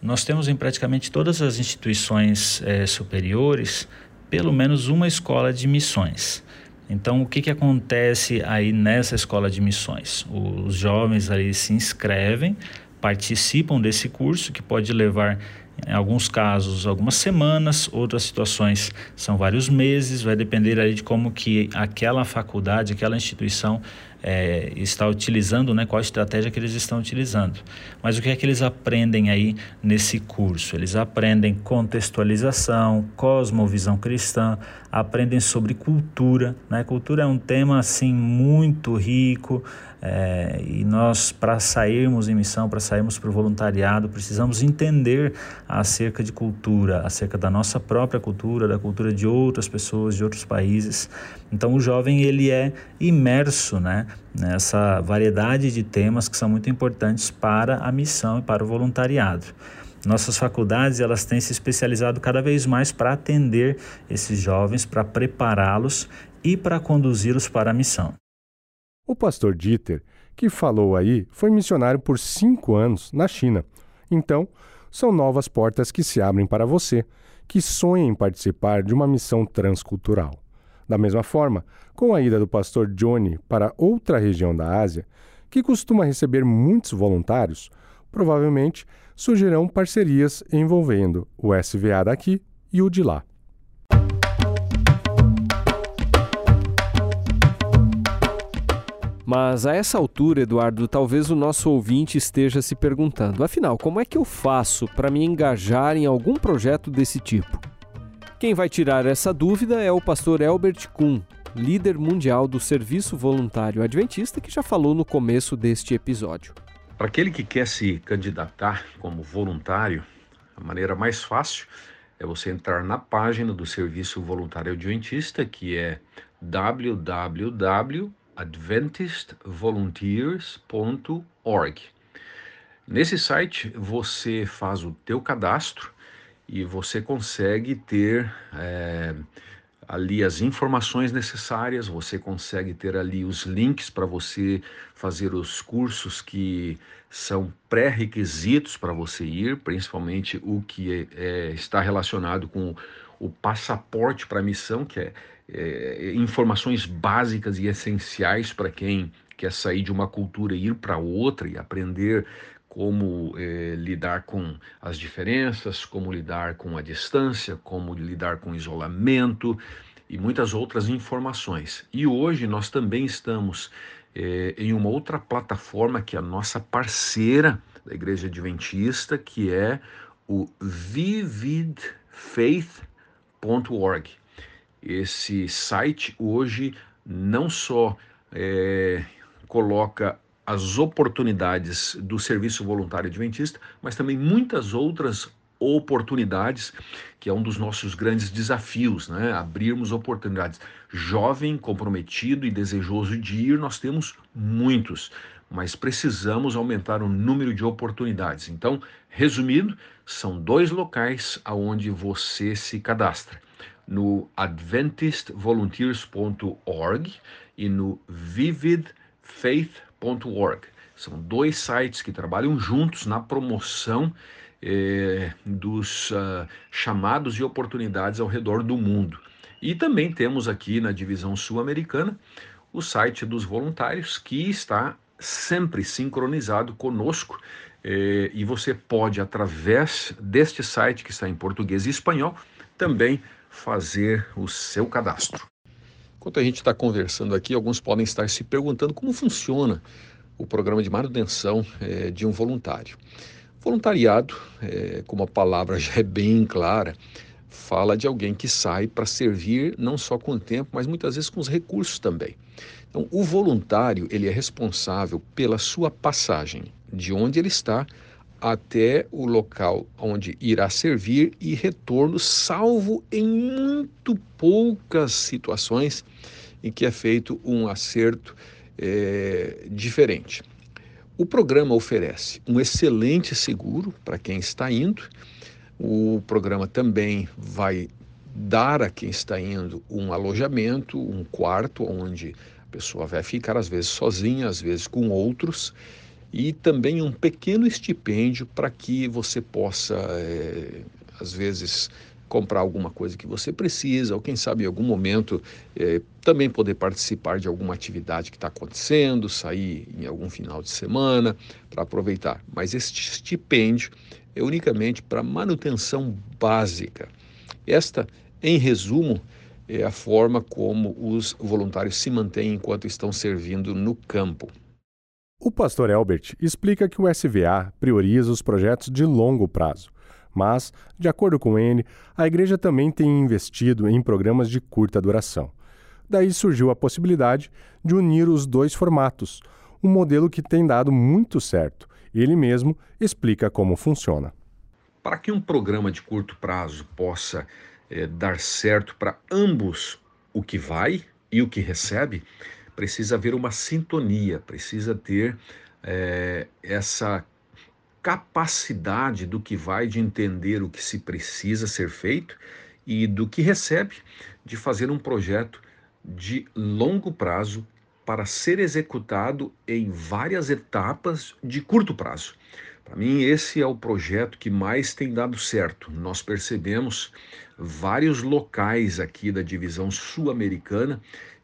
Nós temos em praticamente todas as instituições é, superiores pelo menos uma escola de missões. Então, o que, que acontece aí nessa escola de missões? Os jovens ali se inscrevem, participam desse curso que pode levar em alguns casos, algumas semanas, outras situações são vários meses, vai depender aí de como que aquela faculdade, aquela instituição é, está utilizando, né, qual a estratégia que eles estão utilizando. Mas o que é que eles aprendem aí nesse curso? Eles aprendem contextualização, cosmovisão cristã, aprendem sobre cultura. Né? Cultura é um tema assim muito rico é, e nós, para sairmos em missão, para sairmos para o voluntariado, precisamos entender acerca de cultura, acerca da nossa própria cultura, da cultura de outras pessoas, de outros países. Então, o jovem ele é imerso né, nessa variedade de temas que são muito importantes para a missão e para o voluntariado. Nossas faculdades elas têm se especializado cada vez mais para atender esses jovens, para prepará-los e para conduzi-los para a missão. O pastor Dieter, que falou aí, foi missionário por cinco anos na China. Então, são novas portas que se abrem para você, que sonha em participar de uma missão transcultural. Da mesma forma, com a ida do pastor Johnny para outra região da Ásia, que costuma receber muitos voluntários, provavelmente surgirão parcerias envolvendo o SVA daqui e o de lá. Mas a essa altura, Eduardo, talvez o nosso ouvinte esteja se perguntando: afinal, como é que eu faço para me engajar em algum projeto desse tipo? Quem vai tirar essa dúvida é o pastor Elbert Kuhn, líder mundial do Serviço Voluntário Adventista, que já falou no começo deste episódio. Para aquele que quer se candidatar como voluntário, a maneira mais fácil é você entrar na página do Serviço Voluntário Adventista, que é www.adventistvolunteers.org. Nesse site você faz o teu cadastro e você consegue ter é, ali as informações necessárias, você consegue ter ali os links para você fazer os cursos que são pré-requisitos para você ir, principalmente o que é, é, está relacionado com o passaporte para a missão, que é, é, informações básicas e essenciais para quem quer sair de uma cultura e ir para outra e aprender como eh, lidar com as diferenças, como lidar com a distância, como lidar com isolamento e muitas outras informações. E hoje nós também estamos eh, em uma outra plataforma que é a nossa parceira da Igreja Adventista, que é o vividfaith.org. Esse site hoje não só é, coloca as oportunidades do serviço voluntário adventista, mas também muitas outras oportunidades, que é um dos nossos grandes desafios, né? Abrirmos oportunidades. Jovem, comprometido e desejoso de ir, nós temos muitos, mas precisamos aumentar o número de oportunidades. Então, resumindo, são dois locais aonde você se cadastra. No adventistvolunteers.org e no vividfaith.org são dois sites que trabalham juntos na promoção eh, dos uh, chamados e oportunidades ao redor do mundo. E também temos aqui na divisão sul-americana o site dos voluntários, que está sempre sincronizado conosco. Eh, e você pode, através deste site, que está em português e espanhol, também fazer o seu cadastro. Enquanto a gente está conversando aqui, alguns podem estar se perguntando como funciona o programa de manutenção é, de um voluntário. Voluntariado, é, como a palavra já é bem clara, fala de alguém que sai para servir não só com o tempo, mas muitas vezes com os recursos também. Então, o voluntário ele é responsável pela sua passagem de onde ele está até o local onde irá servir e retorno, salvo em muito poucas situações em que é feito um acerto é, diferente. O programa oferece um excelente seguro para quem está indo. O programa também vai dar a quem está indo um alojamento, um quarto onde a pessoa vai ficar às vezes sozinha, às vezes com outros e também um pequeno estipêndio para que você possa, é, às vezes, comprar alguma coisa que você precisa, ou quem sabe em algum momento é, também poder participar de alguma atividade que está acontecendo, sair em algum final de semana para aproveitar. Mas este estipêndio é unicamente para manutenção básica. Esta, em resumo, é a forma como os voluntários se mantêm enquanto estão servindo no campo. O pastor Elbert explica que o SVA prioriza os projetos de longo prazo, mas, de acordo com ele, a igreja também tem investido em programas de curta duração. Daí surgiu a possibilidade de unir os dois formatos, um modelo que tem dado muito certo. Ele mesmo explica como funciona. Para que um programa de curto prazo possa é, dar certo para ambos o que vai e o que recebe, precisa haver uma sintonia, precisa ter é, essa capacidade do que vai de entender o que se precisa ser feito e do que recebe de fazer um projeto de longo prazo para ser executado em várias etapas de curto prazo. Para mim, esse é o projeto que mais tem dado certo. Nós percebemos vários locais aqui da divisão sul-americana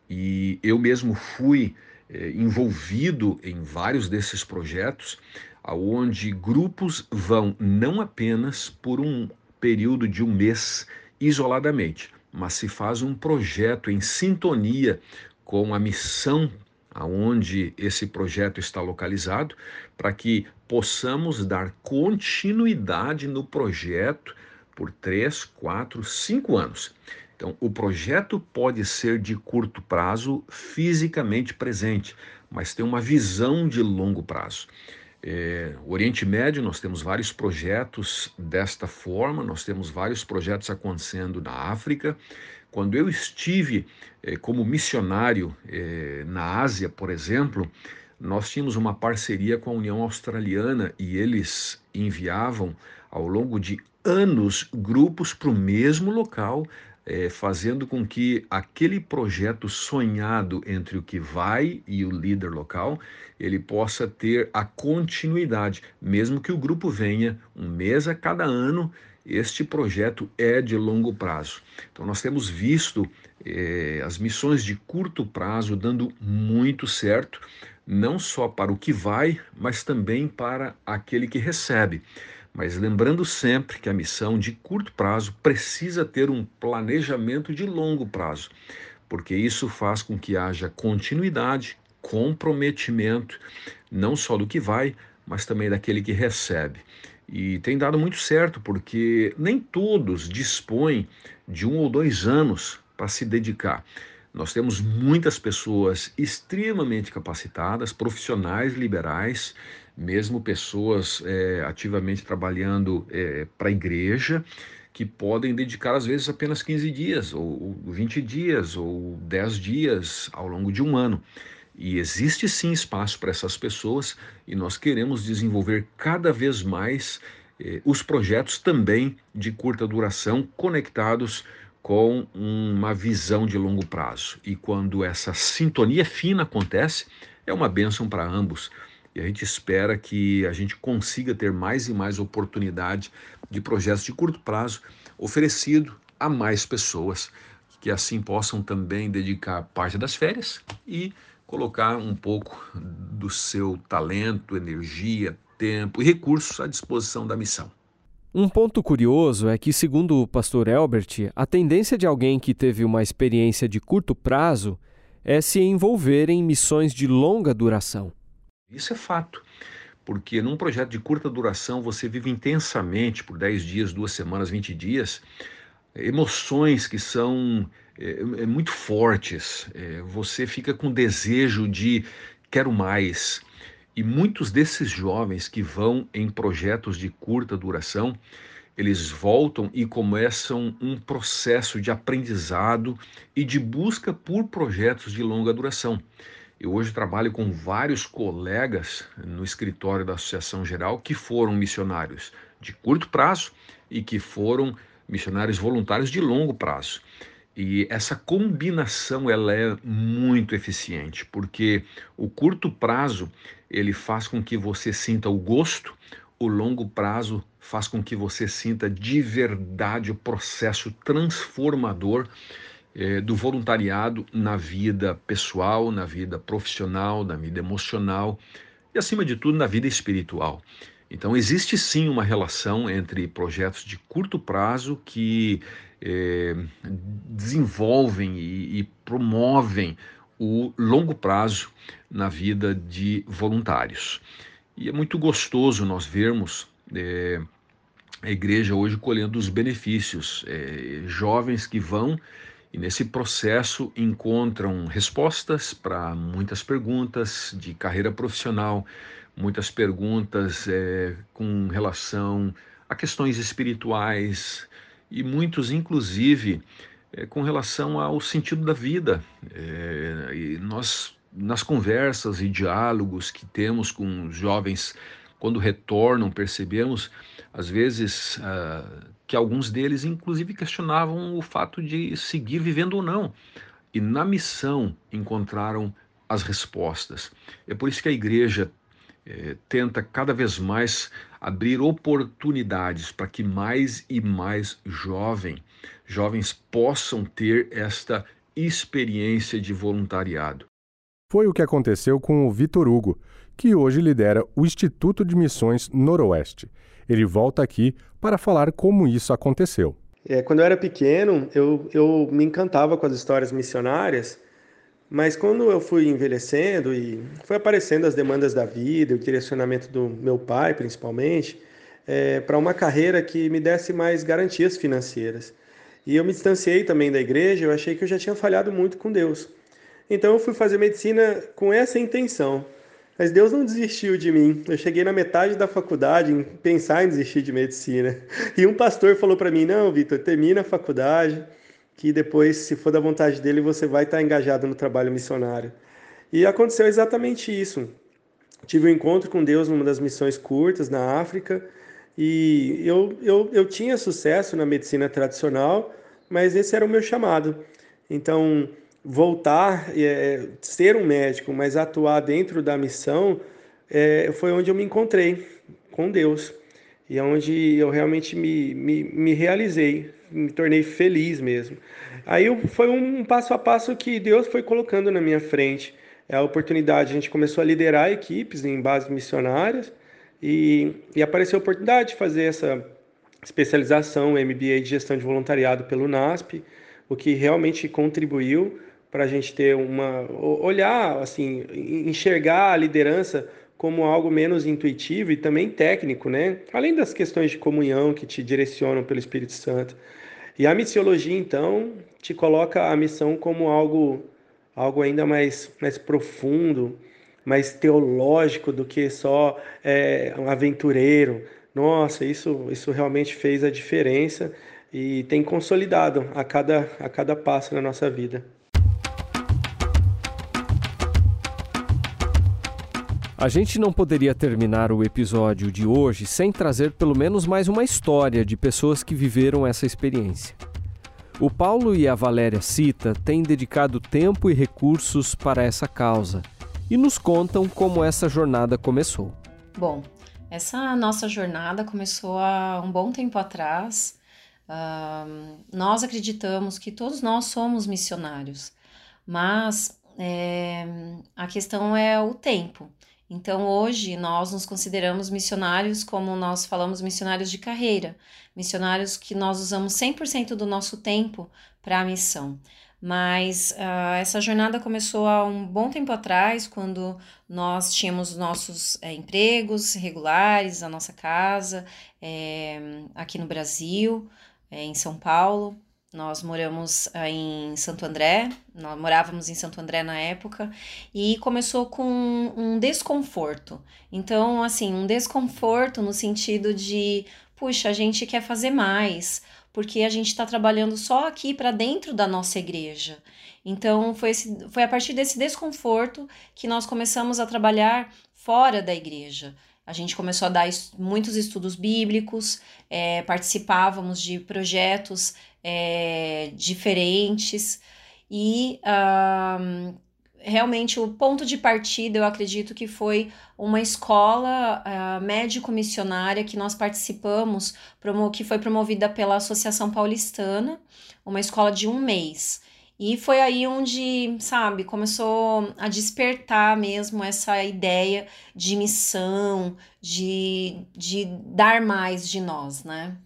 e eu mesmo fui eh, envolvido em vários desses projetos, aonde grupos vão não apenas por um período de um mês isoladamente, mas se faz um projeto em sintonia com a missão aonde esse projeto está localizado, para que possamos dar continuidade no projeto por três, quatro, cinco anos. Então, o projeto pode ser de curto prazo, fisicamente presente, mas tem uma visão de longo prazo. É, Oriente Médio, nós temos vários projetos desta forma, nós temos vários projetos acontecendo na África. Quando eu estive é, como missionário é, na Ásia, por exemplo, nós tínhamos uma parceria com a União Australiana e eles enviavam ao longo de anos grupos para o mesmo local, é, fazendo com que aquele projeto sonhado entre o que vai e o líder local ele possa ter a continuidade, mesmo que o grupo venha um mês a cada ano. Este projeto é de longo prazo. Então, nós temos visto eh, as missões de curto prazo dando muito certo, não só para o que vai, mas também para aquele que recebe. Mas lembrando sempre que a missão de curto prazo precisa ter um planejamento de longo prazo, porque isso faz com que haja continuidade, comprometimento, não só do que vai, mas também daquele que recebe. E tem dado muito certo, porque nem todos dispõem de um ou dois anos para se dedicar. Nós temos muitas pessoas extremamente capacitadas, profissionais liberais, mesmo pessoas é, ativamente trabalhando é, para a igreja, que podem dedicar às vezes apenas 15 dias, ou 20 dias, ou 10 dias ao longo de um ano. E existe sim espaço para essas pessoas e nós queremos desenvolver cada vez mais eh, os projetos também de curta duração conectados com uma visão de longo prazo. E quando essa sintonia fina acontece, é uma bênção para ambos. E a gente espera que a gente consiga ter mais e mais oportunidade de projetos de curto prazo oferecido a mais pessoas que assim possam também dedicar parte das férias e colocar um pouco do seu talento, energia, tempo e recursos à disposição da missão. Um ponto curioso é que, segundo o pastor Elbert, a tendência de alguém que teve uma experiência de curto prazo é se envolver em missões de longa duração. Isso é fato, porque num projeto de curta duração você vive intensamente por 10 dias, duas semanas, 20 dias, emoções que são é, é muito fortes. É, você fica com desejo de quero mais. E muitos desses jovens que vão em projetos de curta duração, eles voltam e começam um processo de aprendizado e de busca por projetos de longa duração. Eu hoje trabalho com vários colegas no escritório da Associação Geral que foram missionários de curto prazo e que foram missionários voluntários de longo prazo. E essa combinação ela é muito eficiente, porque o curto prazo ele faz com que você sinta o gosto, o longo prazo faz com que você sinta de verdade o processo transformador eh, do voluntariado na vida pessoal, na vida profissional, na vida emocional e, acima de tudo, na vida espiritual. Então, existe sim uma relação entre projetos de curto prazo que é, desenvolvem e, e promovem o longo prazo na vida de voluntários. E é muito gostoso nós vermos é, a igreja hoje colhendo os benefícios, é, jovens que vão e nesse processo encontram respostas para muitas perguntas de carreira profissional, muitas perguntas é, com relação a questões espirituais e muitos, inclusive, é, com relação ao sentido da vida. É, e nós, nas conversas e diálogos que temos com os jovens, quando retornam, percebemos, às vezes, uh, que alguns deles, inclusive, questionavam o fato de seguir vivendo ou não. E na missão encontraram as respostas. É por isso que a igreja é, tenta cada vez mais abrir oportunidades para que mais e mais jovem, jovens possam ter esta experiência de voluntariado. Foi o que aconteceu com o Vitor Hugo, que hoje lidera o Instituto de Missões Noroeste. Ele volta aqui para falar como isso aconteceu. É, quando eu era pequeno, eu, eu me encantava com as histórias missionárias mas quando eu fui envelhecendo e foi aparecendo as demandas da vida, o direcionamento do meu pai, principalmente, é, para uma carreira que me desse mais garantias financeiras. E eu me distanciei também da igreja, eu achei que eu já tinha falhado muito com Deus. Então eu fui fazer medicina com essa intenção. Mas Deus não desistiu de mim. Eu cheguei na metade da faculdade em pensar em desistir de medicina. E um pastor falou para mim: "Não, Vitor, termina a faculdade, que depois, se for da vontade dele, você vai estar engajado no trabalho missionário. E aconteceu exatamente isso. Tive um encontro com Deus numa das missões curtas na África e eu, eu, eu tinha sucesso na medicina tradicional, mas esse era o meu chamado. Então, voltar, é, ser um médico, mas atuar dentro da missão, é, foi onde eu me encontrei com Deus e é onde eu realmente me, me, me realizei, me tornei feliz mesmo. Aí foi um passo a passo que Deus foi colocando na minha frente. É a oportunidade, a gente começou a liderar equipes em bases missionárias e, e apareceu a oportunidade de fazer essa especialização MBA de gestão de voluntariado pelo NASP, o que realmente contribuiu para a gente ter uma olhar assim, enxergar a liderança como algo menos intuitivo e também técnico, né? Além das questões de comunhão que te direcionam pelo Espírito Santo. E a missiologia, então, te coloca a missão como algo, algo ainda mais, mais profundo, mais teológico do que só é, um aventureiro. Nossa, isso, isso realmente fez a diferença e tem consolidado a cada, a cada passo na nossa vida. A gente não poderia terminar o episódio de hoje sem trazer pelo menos mais uma história de pessoas que viveram essa experiência. O Paulo e a Valéria Cita têm dedicado tempo e recursos para essa causa e nos contam como essa jornada começou. Bom, essa nossa jornada começou há um bom tempo atrás. Uh, nós acreditamos que todos nós somos missionários, mas é, a questão é o tempo. Então, hoje, nós nos consideramos missionários, como nós falamos, missionários de carreira, missionários que nós usamos 100% do nosso tempo para a missão. Mas uh, essa jornada começou há um bom tempo atrás, quando nós tínhamos nossos é, empregos regulares, a nossa casa, é, aqui no Brasil, é, em São Paulo. Nós moramos ah, em Santo André, nós morávamos em Santo André na época, e começou com um desconforto. Então, assim, um desconforto no sentido de, puxa, a gente quer fazer mais, porque a gente está trabalhando só aqui para dentro da nossa igreja. Então, foi, esse, foi a partir desse desconforto que nós começamos a trabalhar fora da igreja. A gente começou a dar muitos estudos bíblicos, é, participávamos de projetos é, diferentes e uh, realmente o ponto de partida eu acredito que foi uma escola uh, médico-missionária que nós participamos, que foi promovida pela Associação Paulistana, uma escola de um mês. E foi aí onde, sabe, começou a despertar mesmo essa ideia de missão, de, de dar mais de nós, né?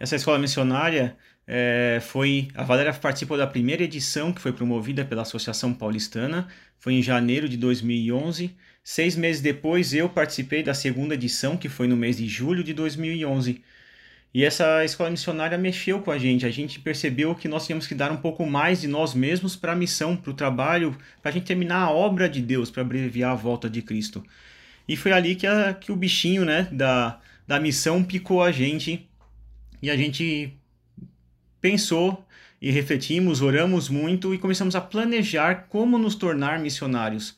Essa escola missionária é, foi a Valéria participou da primeira edição que foi promovida pela Associação Paulistana, foi em janeiro de 2011. Seis meses depois eu participei da segunda edição que foi no mês de julho de 2011. E essa escola missionária mexeu com a gente. A gente percebeu que nós tínhamos que dar um pouco mais de nós mesmos para a missão, para o trabalho, para a gente terminar a obra de Deus, para abreviar a volta de Cristo. E foi ali que, a, que o bichinho né, da, da missão picou a gente e a gente pensou e refletimos, oramos muito e começamos a planejar como nos tornar missionários.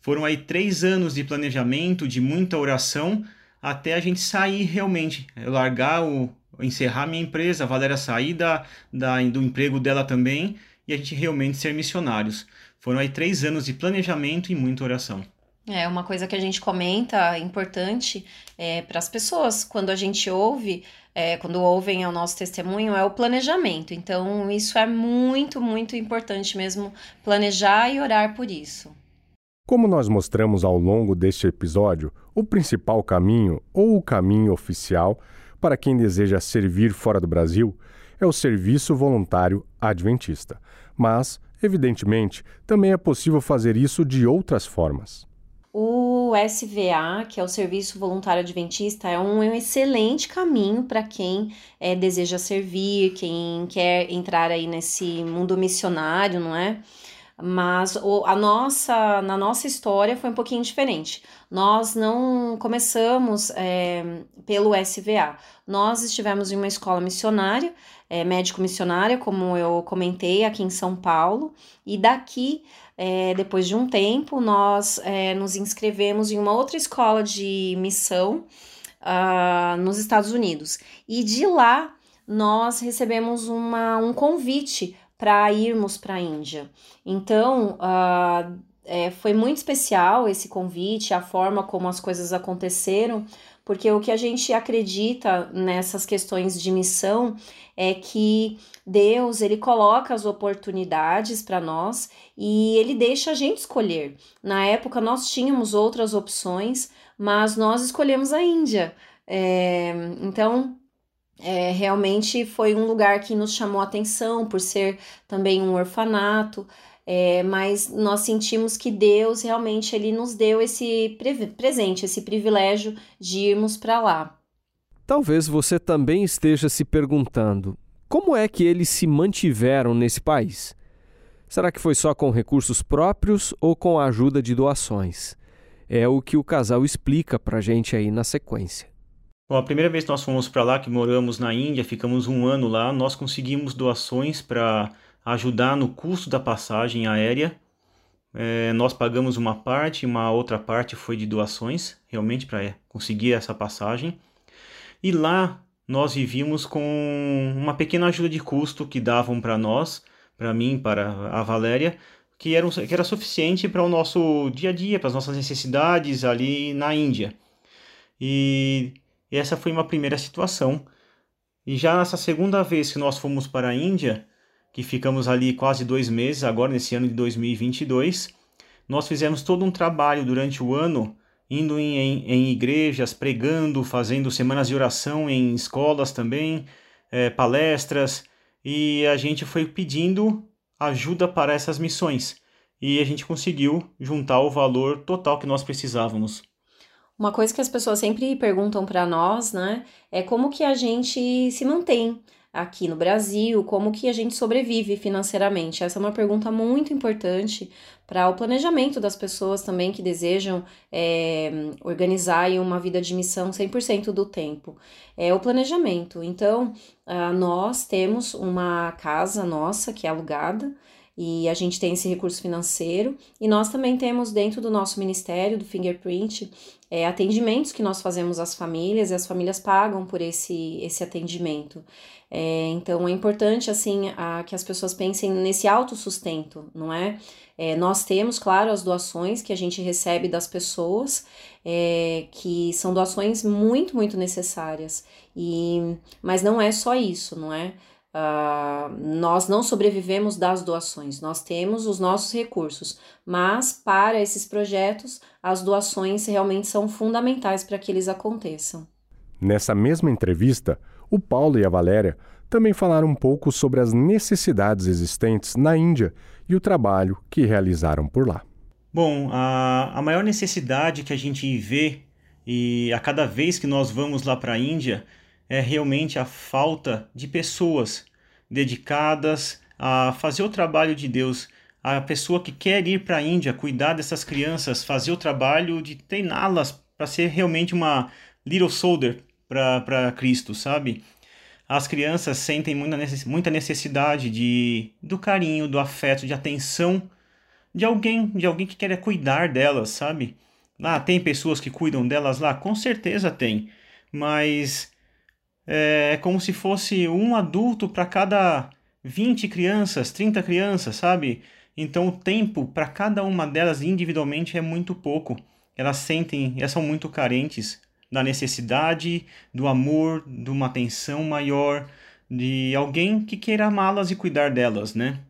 Foram aí três anos de planejamento, de muita oração, até a gente sair realmente, largar o, encerrar minha empresa, a Valéria sair da, da, do emprego dela também e a gente realmente ser missionários. Foram aí três anos de planejamento e muita oração. É uma coisa que a gente comenta importante é, para as pessoas quando a gente ouve, é, quando ouvem o nosso testemunho, é o planejamento. Então, isso é muito, muito importante mesmo, planejar e orar por isso. Como nós mostramos ao longo deste episódio, o principal caminho, ou o caminho oficial, para quem deseja servir fora do Brasil, é o serviço voluntário adventista. Mas, evidentemente, também é possível fazer isso de outras formas. O SVA, que é o Serviço Voluntário Adventista, é um excelente caminho para quem é, deseja servir, quem quer entrar aí nesse mundo missionário, não é? Mas a nossa, na nossa história foi um pouquinho diferente. Nós não começamos é, pelo SVA. Nós estivemos em uma escola missionária, é, médico missionária, como eu comentei, aqui em São Paulo, e daqui, é, depois de um tempo, nós nos inscrevemos em uma outra escola de missão uh, nos Estados Unidos. E de lá nós recebemos uma, um convite para irmos para a Índia. Então, uh, é, foi muito especial esse convite, a forma como as coisas aconteceram, porque o que a gente acredita nessas questões de missão é que Deus ele coloca as oportunidades para nós e ele deixa a gente escolher. Na época nós tínhamos outras opções, mas nós escolhemos a Índia. É, então é, realmente foi um lugar que nos chamou atenção por ser também um orfanato, é, mas nós sentimos que Deus realmente ele nos deu esse presente, esse privilégio de irmos para lá. Talvez você também esteja se perguntando como é que eles se mantiveram nesse país. Será que foi só com recursos próprios ou com a ajuda de doações? É o que o casal explica para gente aí na sequência. Bom, a primeira vez que nós fomos para lá, que moramos na Índia, ficamos um ano lá, nós conseguimos doações para ajudar no custo da passagem aérea. É, nós pagamos uma parte, uma outra parte foi de doações, realmente para conseguir essa passagem. E lá nós vivíamos com uma pequena ajuda de custo que davam para nós, para mim, para a Valéria, que era, que era suficiente para o nosso dia a dia, para as nossas necessidades ali na Índia. E e essa foi uma primeira situação. E já nessa segunda vez que nós fomos para a Índia, que ficamos ali quase dois meses, agora nesse ano de 2022, nós fizemos todo um trabalho durante o ano, indo em, em, em igrejas, pregando, fazendo semanas de oração em escolas também, é, palestras, e a gente foi pedindo ajuda para essas missões. E a gente conseguiu juntar o valor total que nós precisávamos. Uma coisa que as pessoas sempre perguntam para nós, né, é como que a gente se mantém aqui no Brasil, como que a gente sobrevive financeiramente. Essa é uma pergunta muito importante para o planejamento das pessoas também que desejam é, organizar uma vida de missão 100% do tempo. É o planejamento. Então, uh, nós temos uma casa nossa que é alugada, e a gente tem esse recurso financeiro. E nós também temos dentro do nosso ministério, do Fingerprint, é, atendimentos que nós fazemos às famílias e as famílias pagam por esse, esse atendimento. É, então é importante assim a, que as pessoas pensem nesse autossustento, não é? é? Nós temos, claro, as doações que a gente recebe das pessoas, é, que são doações muito, muito necessárias. E, mas não é só isso, não é? Uh, nós não sobrevivemos das doações, nós temos os nossos recursos, mas para esses projetos, as doações realmente são fundamentais para que eles aconteçam. Nessa mesma entrevista, o Paulo e a Valéria também falaram um pouco sobre as necessidades existentes na Índia e o trabalho que realizaram por lá. Bom, a, a maior necessidade que a gente vê e a cada vez que nós vamos lá para a Índia é realmente a falta de pessoas dedicadas a fazer o trabalho de Deus. A pessoa que quer ir para a Índia, cuidar dessas crianças, fazer o trabalho de treiná-las para ser realmente uma little soldier para Cristo, sabe? As crianças sentem muita necessidade de, do carinho, do afeto, de atenção de alguém, de alguém que quer cuidar delas, sabe? Lá tem pessoas que cuidam delas lá, com certeza tem, mas é, como se fosse um adulto para cada 20 crianças, 30 crianças, sabe? Então o tempo para cada uma delas individualmente é muito pouco. Elas sentem, elas são muito carentes da necessidade, do amor, de uma atenção maior, de alguém que queira amá-las e cuidar delas, né?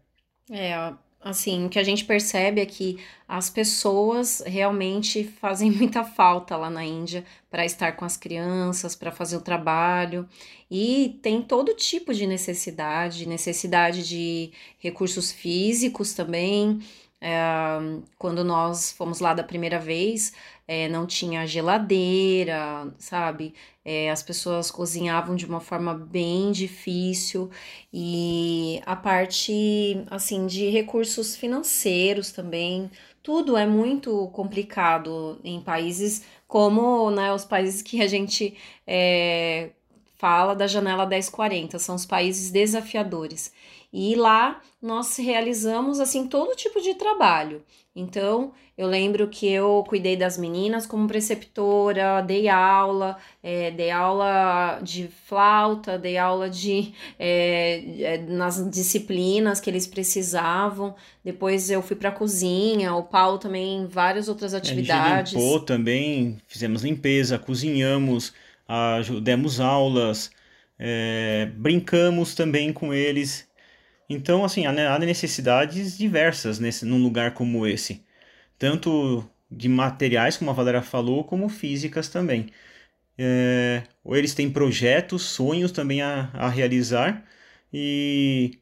É, assim, o que a gente percebe é que as pessoas realmente fazem muita falta lá na Índia para estar com as crianças, para fazer o trabalho, e tem todo tipo de necessidade, necessidade de recursos físicos também. É, quando nós fomos lá da primeira vez, é, não tinha geladeira, sabe? É, as pessoas cozinhavam de uma forma bem difícil e a parte, assim, de recursos financeiros também, tudo é muito complicado em países como, né, os países que a gente é, fala da janela 1040, são os países desafiadores. E lá nós realizamos assim todo tipo de trabalho. Então, eu lembro que eu cuidei das meninas como preceptora, dei aula, é, dei aula de flauta, dei aula de é, nas disciplinas que eles precisavam. Depois eu fui para a cozinha, o Paulo também várias outras atividades. A gente limpou também, fizemos limpeza, cozinhamos, demos aulas, é, brincamos também com eles. Então, assim, há necessidades diversas nesse, num lugar como esse. Tanto de materiais, como a Valéria falou, como físicas também. É, ou eles têm projetos, sonhos também a, a realizar. E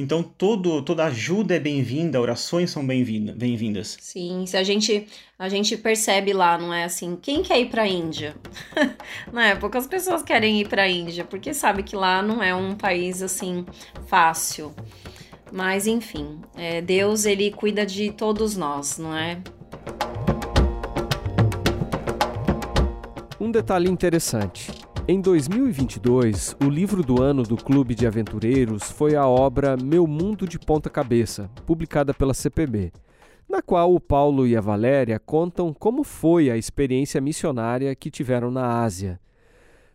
então todo, toda ajuda é bem-vinda, orações são bem-vindas. Bem Sim, se a gente a gente percebe lá, não é assim, quem quer ir para a Índia? não é, poucas pessoas querem ir para a Índia, porque sabe que lá não é um país assim fácil. Mas enfim, é, Deus ele cuida de todos nós, não é? Um detalhe interessante. Em 2022, o livro do ano do Clube de Aventureiros foi a obra Meu Mundo de Ponta Cabeça, publicada pela CPB, na qual o Paulo e a Valéria contam como foi a experiência missionária que tiveram na Ásia.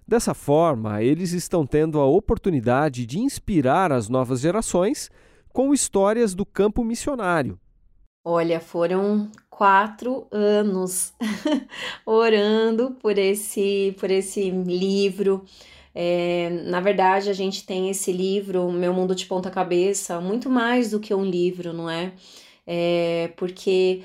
Dessa forma, eles estão tendo a oportunidade de inspirar as novas gerações com histórias do campo missionário. Olha, foram quatro anos orando por esse, por esse livro. É, na verdade, a gente tem esse livro, Meu Mundo de Ponta Cabeça, muito mais do que um livro, não é? é porque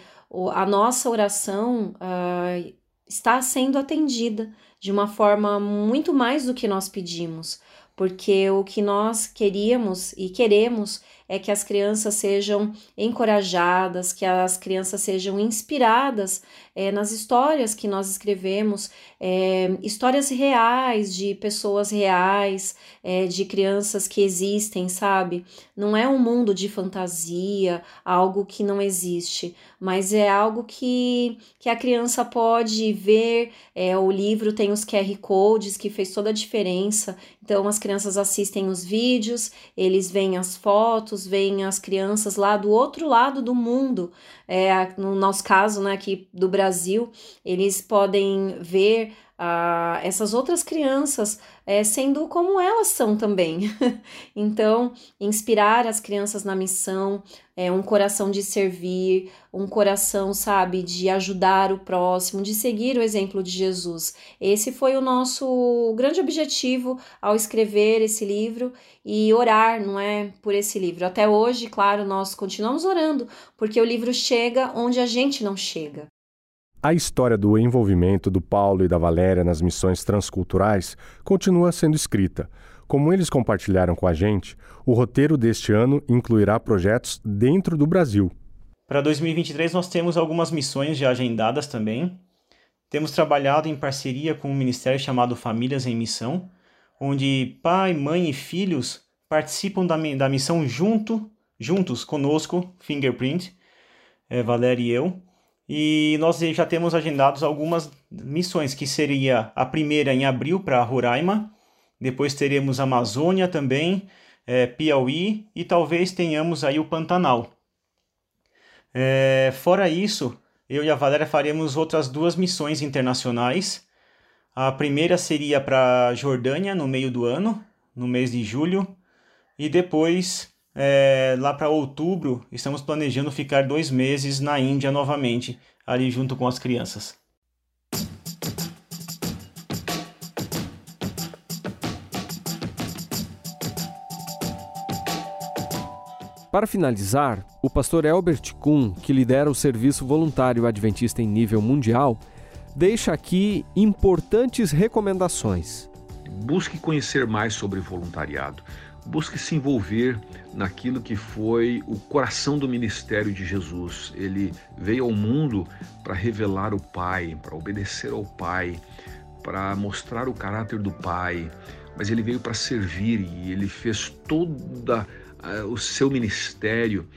a nossa oração uh, está sendo atendida de uma forma muito mais do que nós pedimos, porque o que nós queríamos e queremos é que as crianças sejam encorajadas, que as crianças sejam inspiradas é, nas histórias que nós escrevemos, é, histórias reais de pessoas reais, é, de crianças que existem, sabe? Não é um mundo de fantasia, algo que não existe, mas é algo que, que a criança pode ver. É, o livro tem os QR Codes que fez toda a diferença. Então as crianças assistem os vídeos, eles veem as fotos, veem as crianças lá do outro lado do mundo. É, no nosso caso, né, aqui do Brasil, eles podem ver uh, essas outras crianças é, sendo como elas são também. então, inspirar as crianças na missão, é, um coração de servir, um coração, sabe, de ajudar o próximo, de seguir o exemplo de Jesus. Esse foi o nosso grande objetivo ao escrever esse livro e orar, não é, por esse livro. Até hoje, claro, nós continuamos orando, porque o livro chega onde a gente não chega. A história do envolvimento do Paulo e da Valéria nas missões transculturais continua sendo escrita. Como eles compartilharam com a gente, o roteiro deste ano incluirá projetos dentro do Brasil. Para 2023, nós temos algumas missões já agendadas também. Temos trabalhado em parceria com um ministério chamado Famílias em Missão, onde pai, mãe e filhos participam da, da missão junto, juntos conosco, Fingerprint, é, Valéria e eu e nós já temos agendados algumas missões, que seria a primeira em abril para Roraima, depois teremos Amazônia também, é, Piauí e talvez tenhamos aí o Pantanal. É, fora isso, eu e a Valéria faremos outras duas missões internacionais. A primeira seria para Jordânia no meio do ano, no mês de julho, e depois é, lá para outubro, estamos planejando ficar dois meses na Índia novamente, ali junto com as crianças. Para finalizar, o pastor Elbert Kuhn, que lidera o Serviço Voluntário Adventista em nível mundial, deixa aqui importantes recomendações. Busque conhecer mais sobre voluntariado busque se envolver naquilo que foi o coração do ministério de Jesus. Ele veio ao mundo para revelar o Pai, para obedecer ao Pai, para mostrar o caráter do Pai, mas ele veio para servir e ele fez todo uh, o seu ministério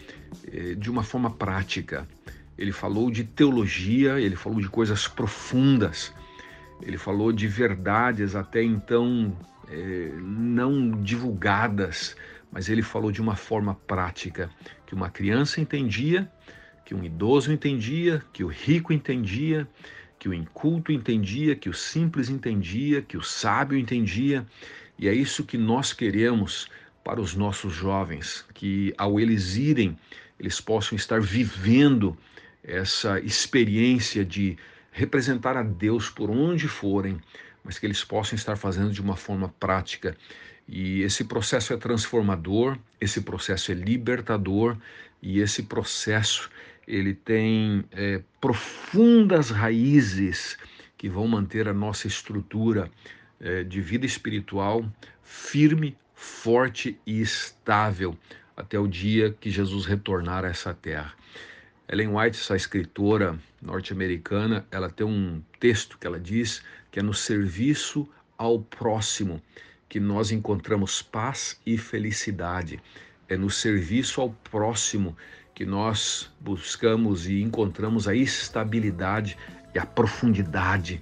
uh, de uma forma prática. Ele falou de teologia, ele falou de coisas profundas, ele falou de verdades até então é, não divulgadas, mas ele falou de uma forma prática, que uma criança entendia, que um idoso entendia, que o rico entendia, que o inculto entendia, que o simples entendia, que o sábio entendia. E é isso que nós queremos para os nossos jovens, que ao eles irem, eles possam estar vivendo essa experiência de representar a Deus por onde forem, mas que eles possam estar fazendo de uma forma prática. E esse processo é transformador, esse processo é libertador e esse processo ele tem é, profundas raízes que vão manter a nossa estrutura é, de vida espiritual firme, forte e estável até o dia que Jesus retornar a essa terra. Ellen White, essa escritora norte-americana, ela tem um texto que ela diz que é no serviço ao próximo que nós encontramos paz e felicidade. É no serviço ao próximo que nós buscamos e encontramos a estabilidade e a profundidade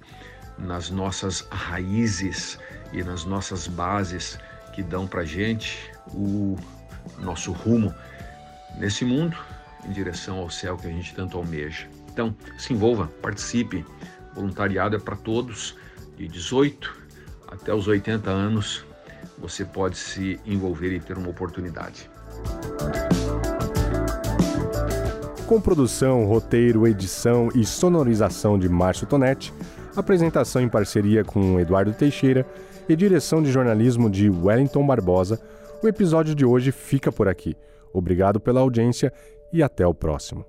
nas nossas raízes e nas nossas bases que dão para gente o nosso rumo nesse mundo em direção ao céu que a gente tanto almeja. Então, se envolva, participe. Voluntariado é para todos, de 18 até os 80 anos, você pode se envolver e ter uma oportunidade. Com produção, roteiro, edição e sonorização de Márcio Tonetti, apresentação em parceria com Eduardo Teixeira e direção de jornalismo de Wellington Barbosa, o episódio de hoje fica por aqui. Obrigado pela audiência e até o próximo.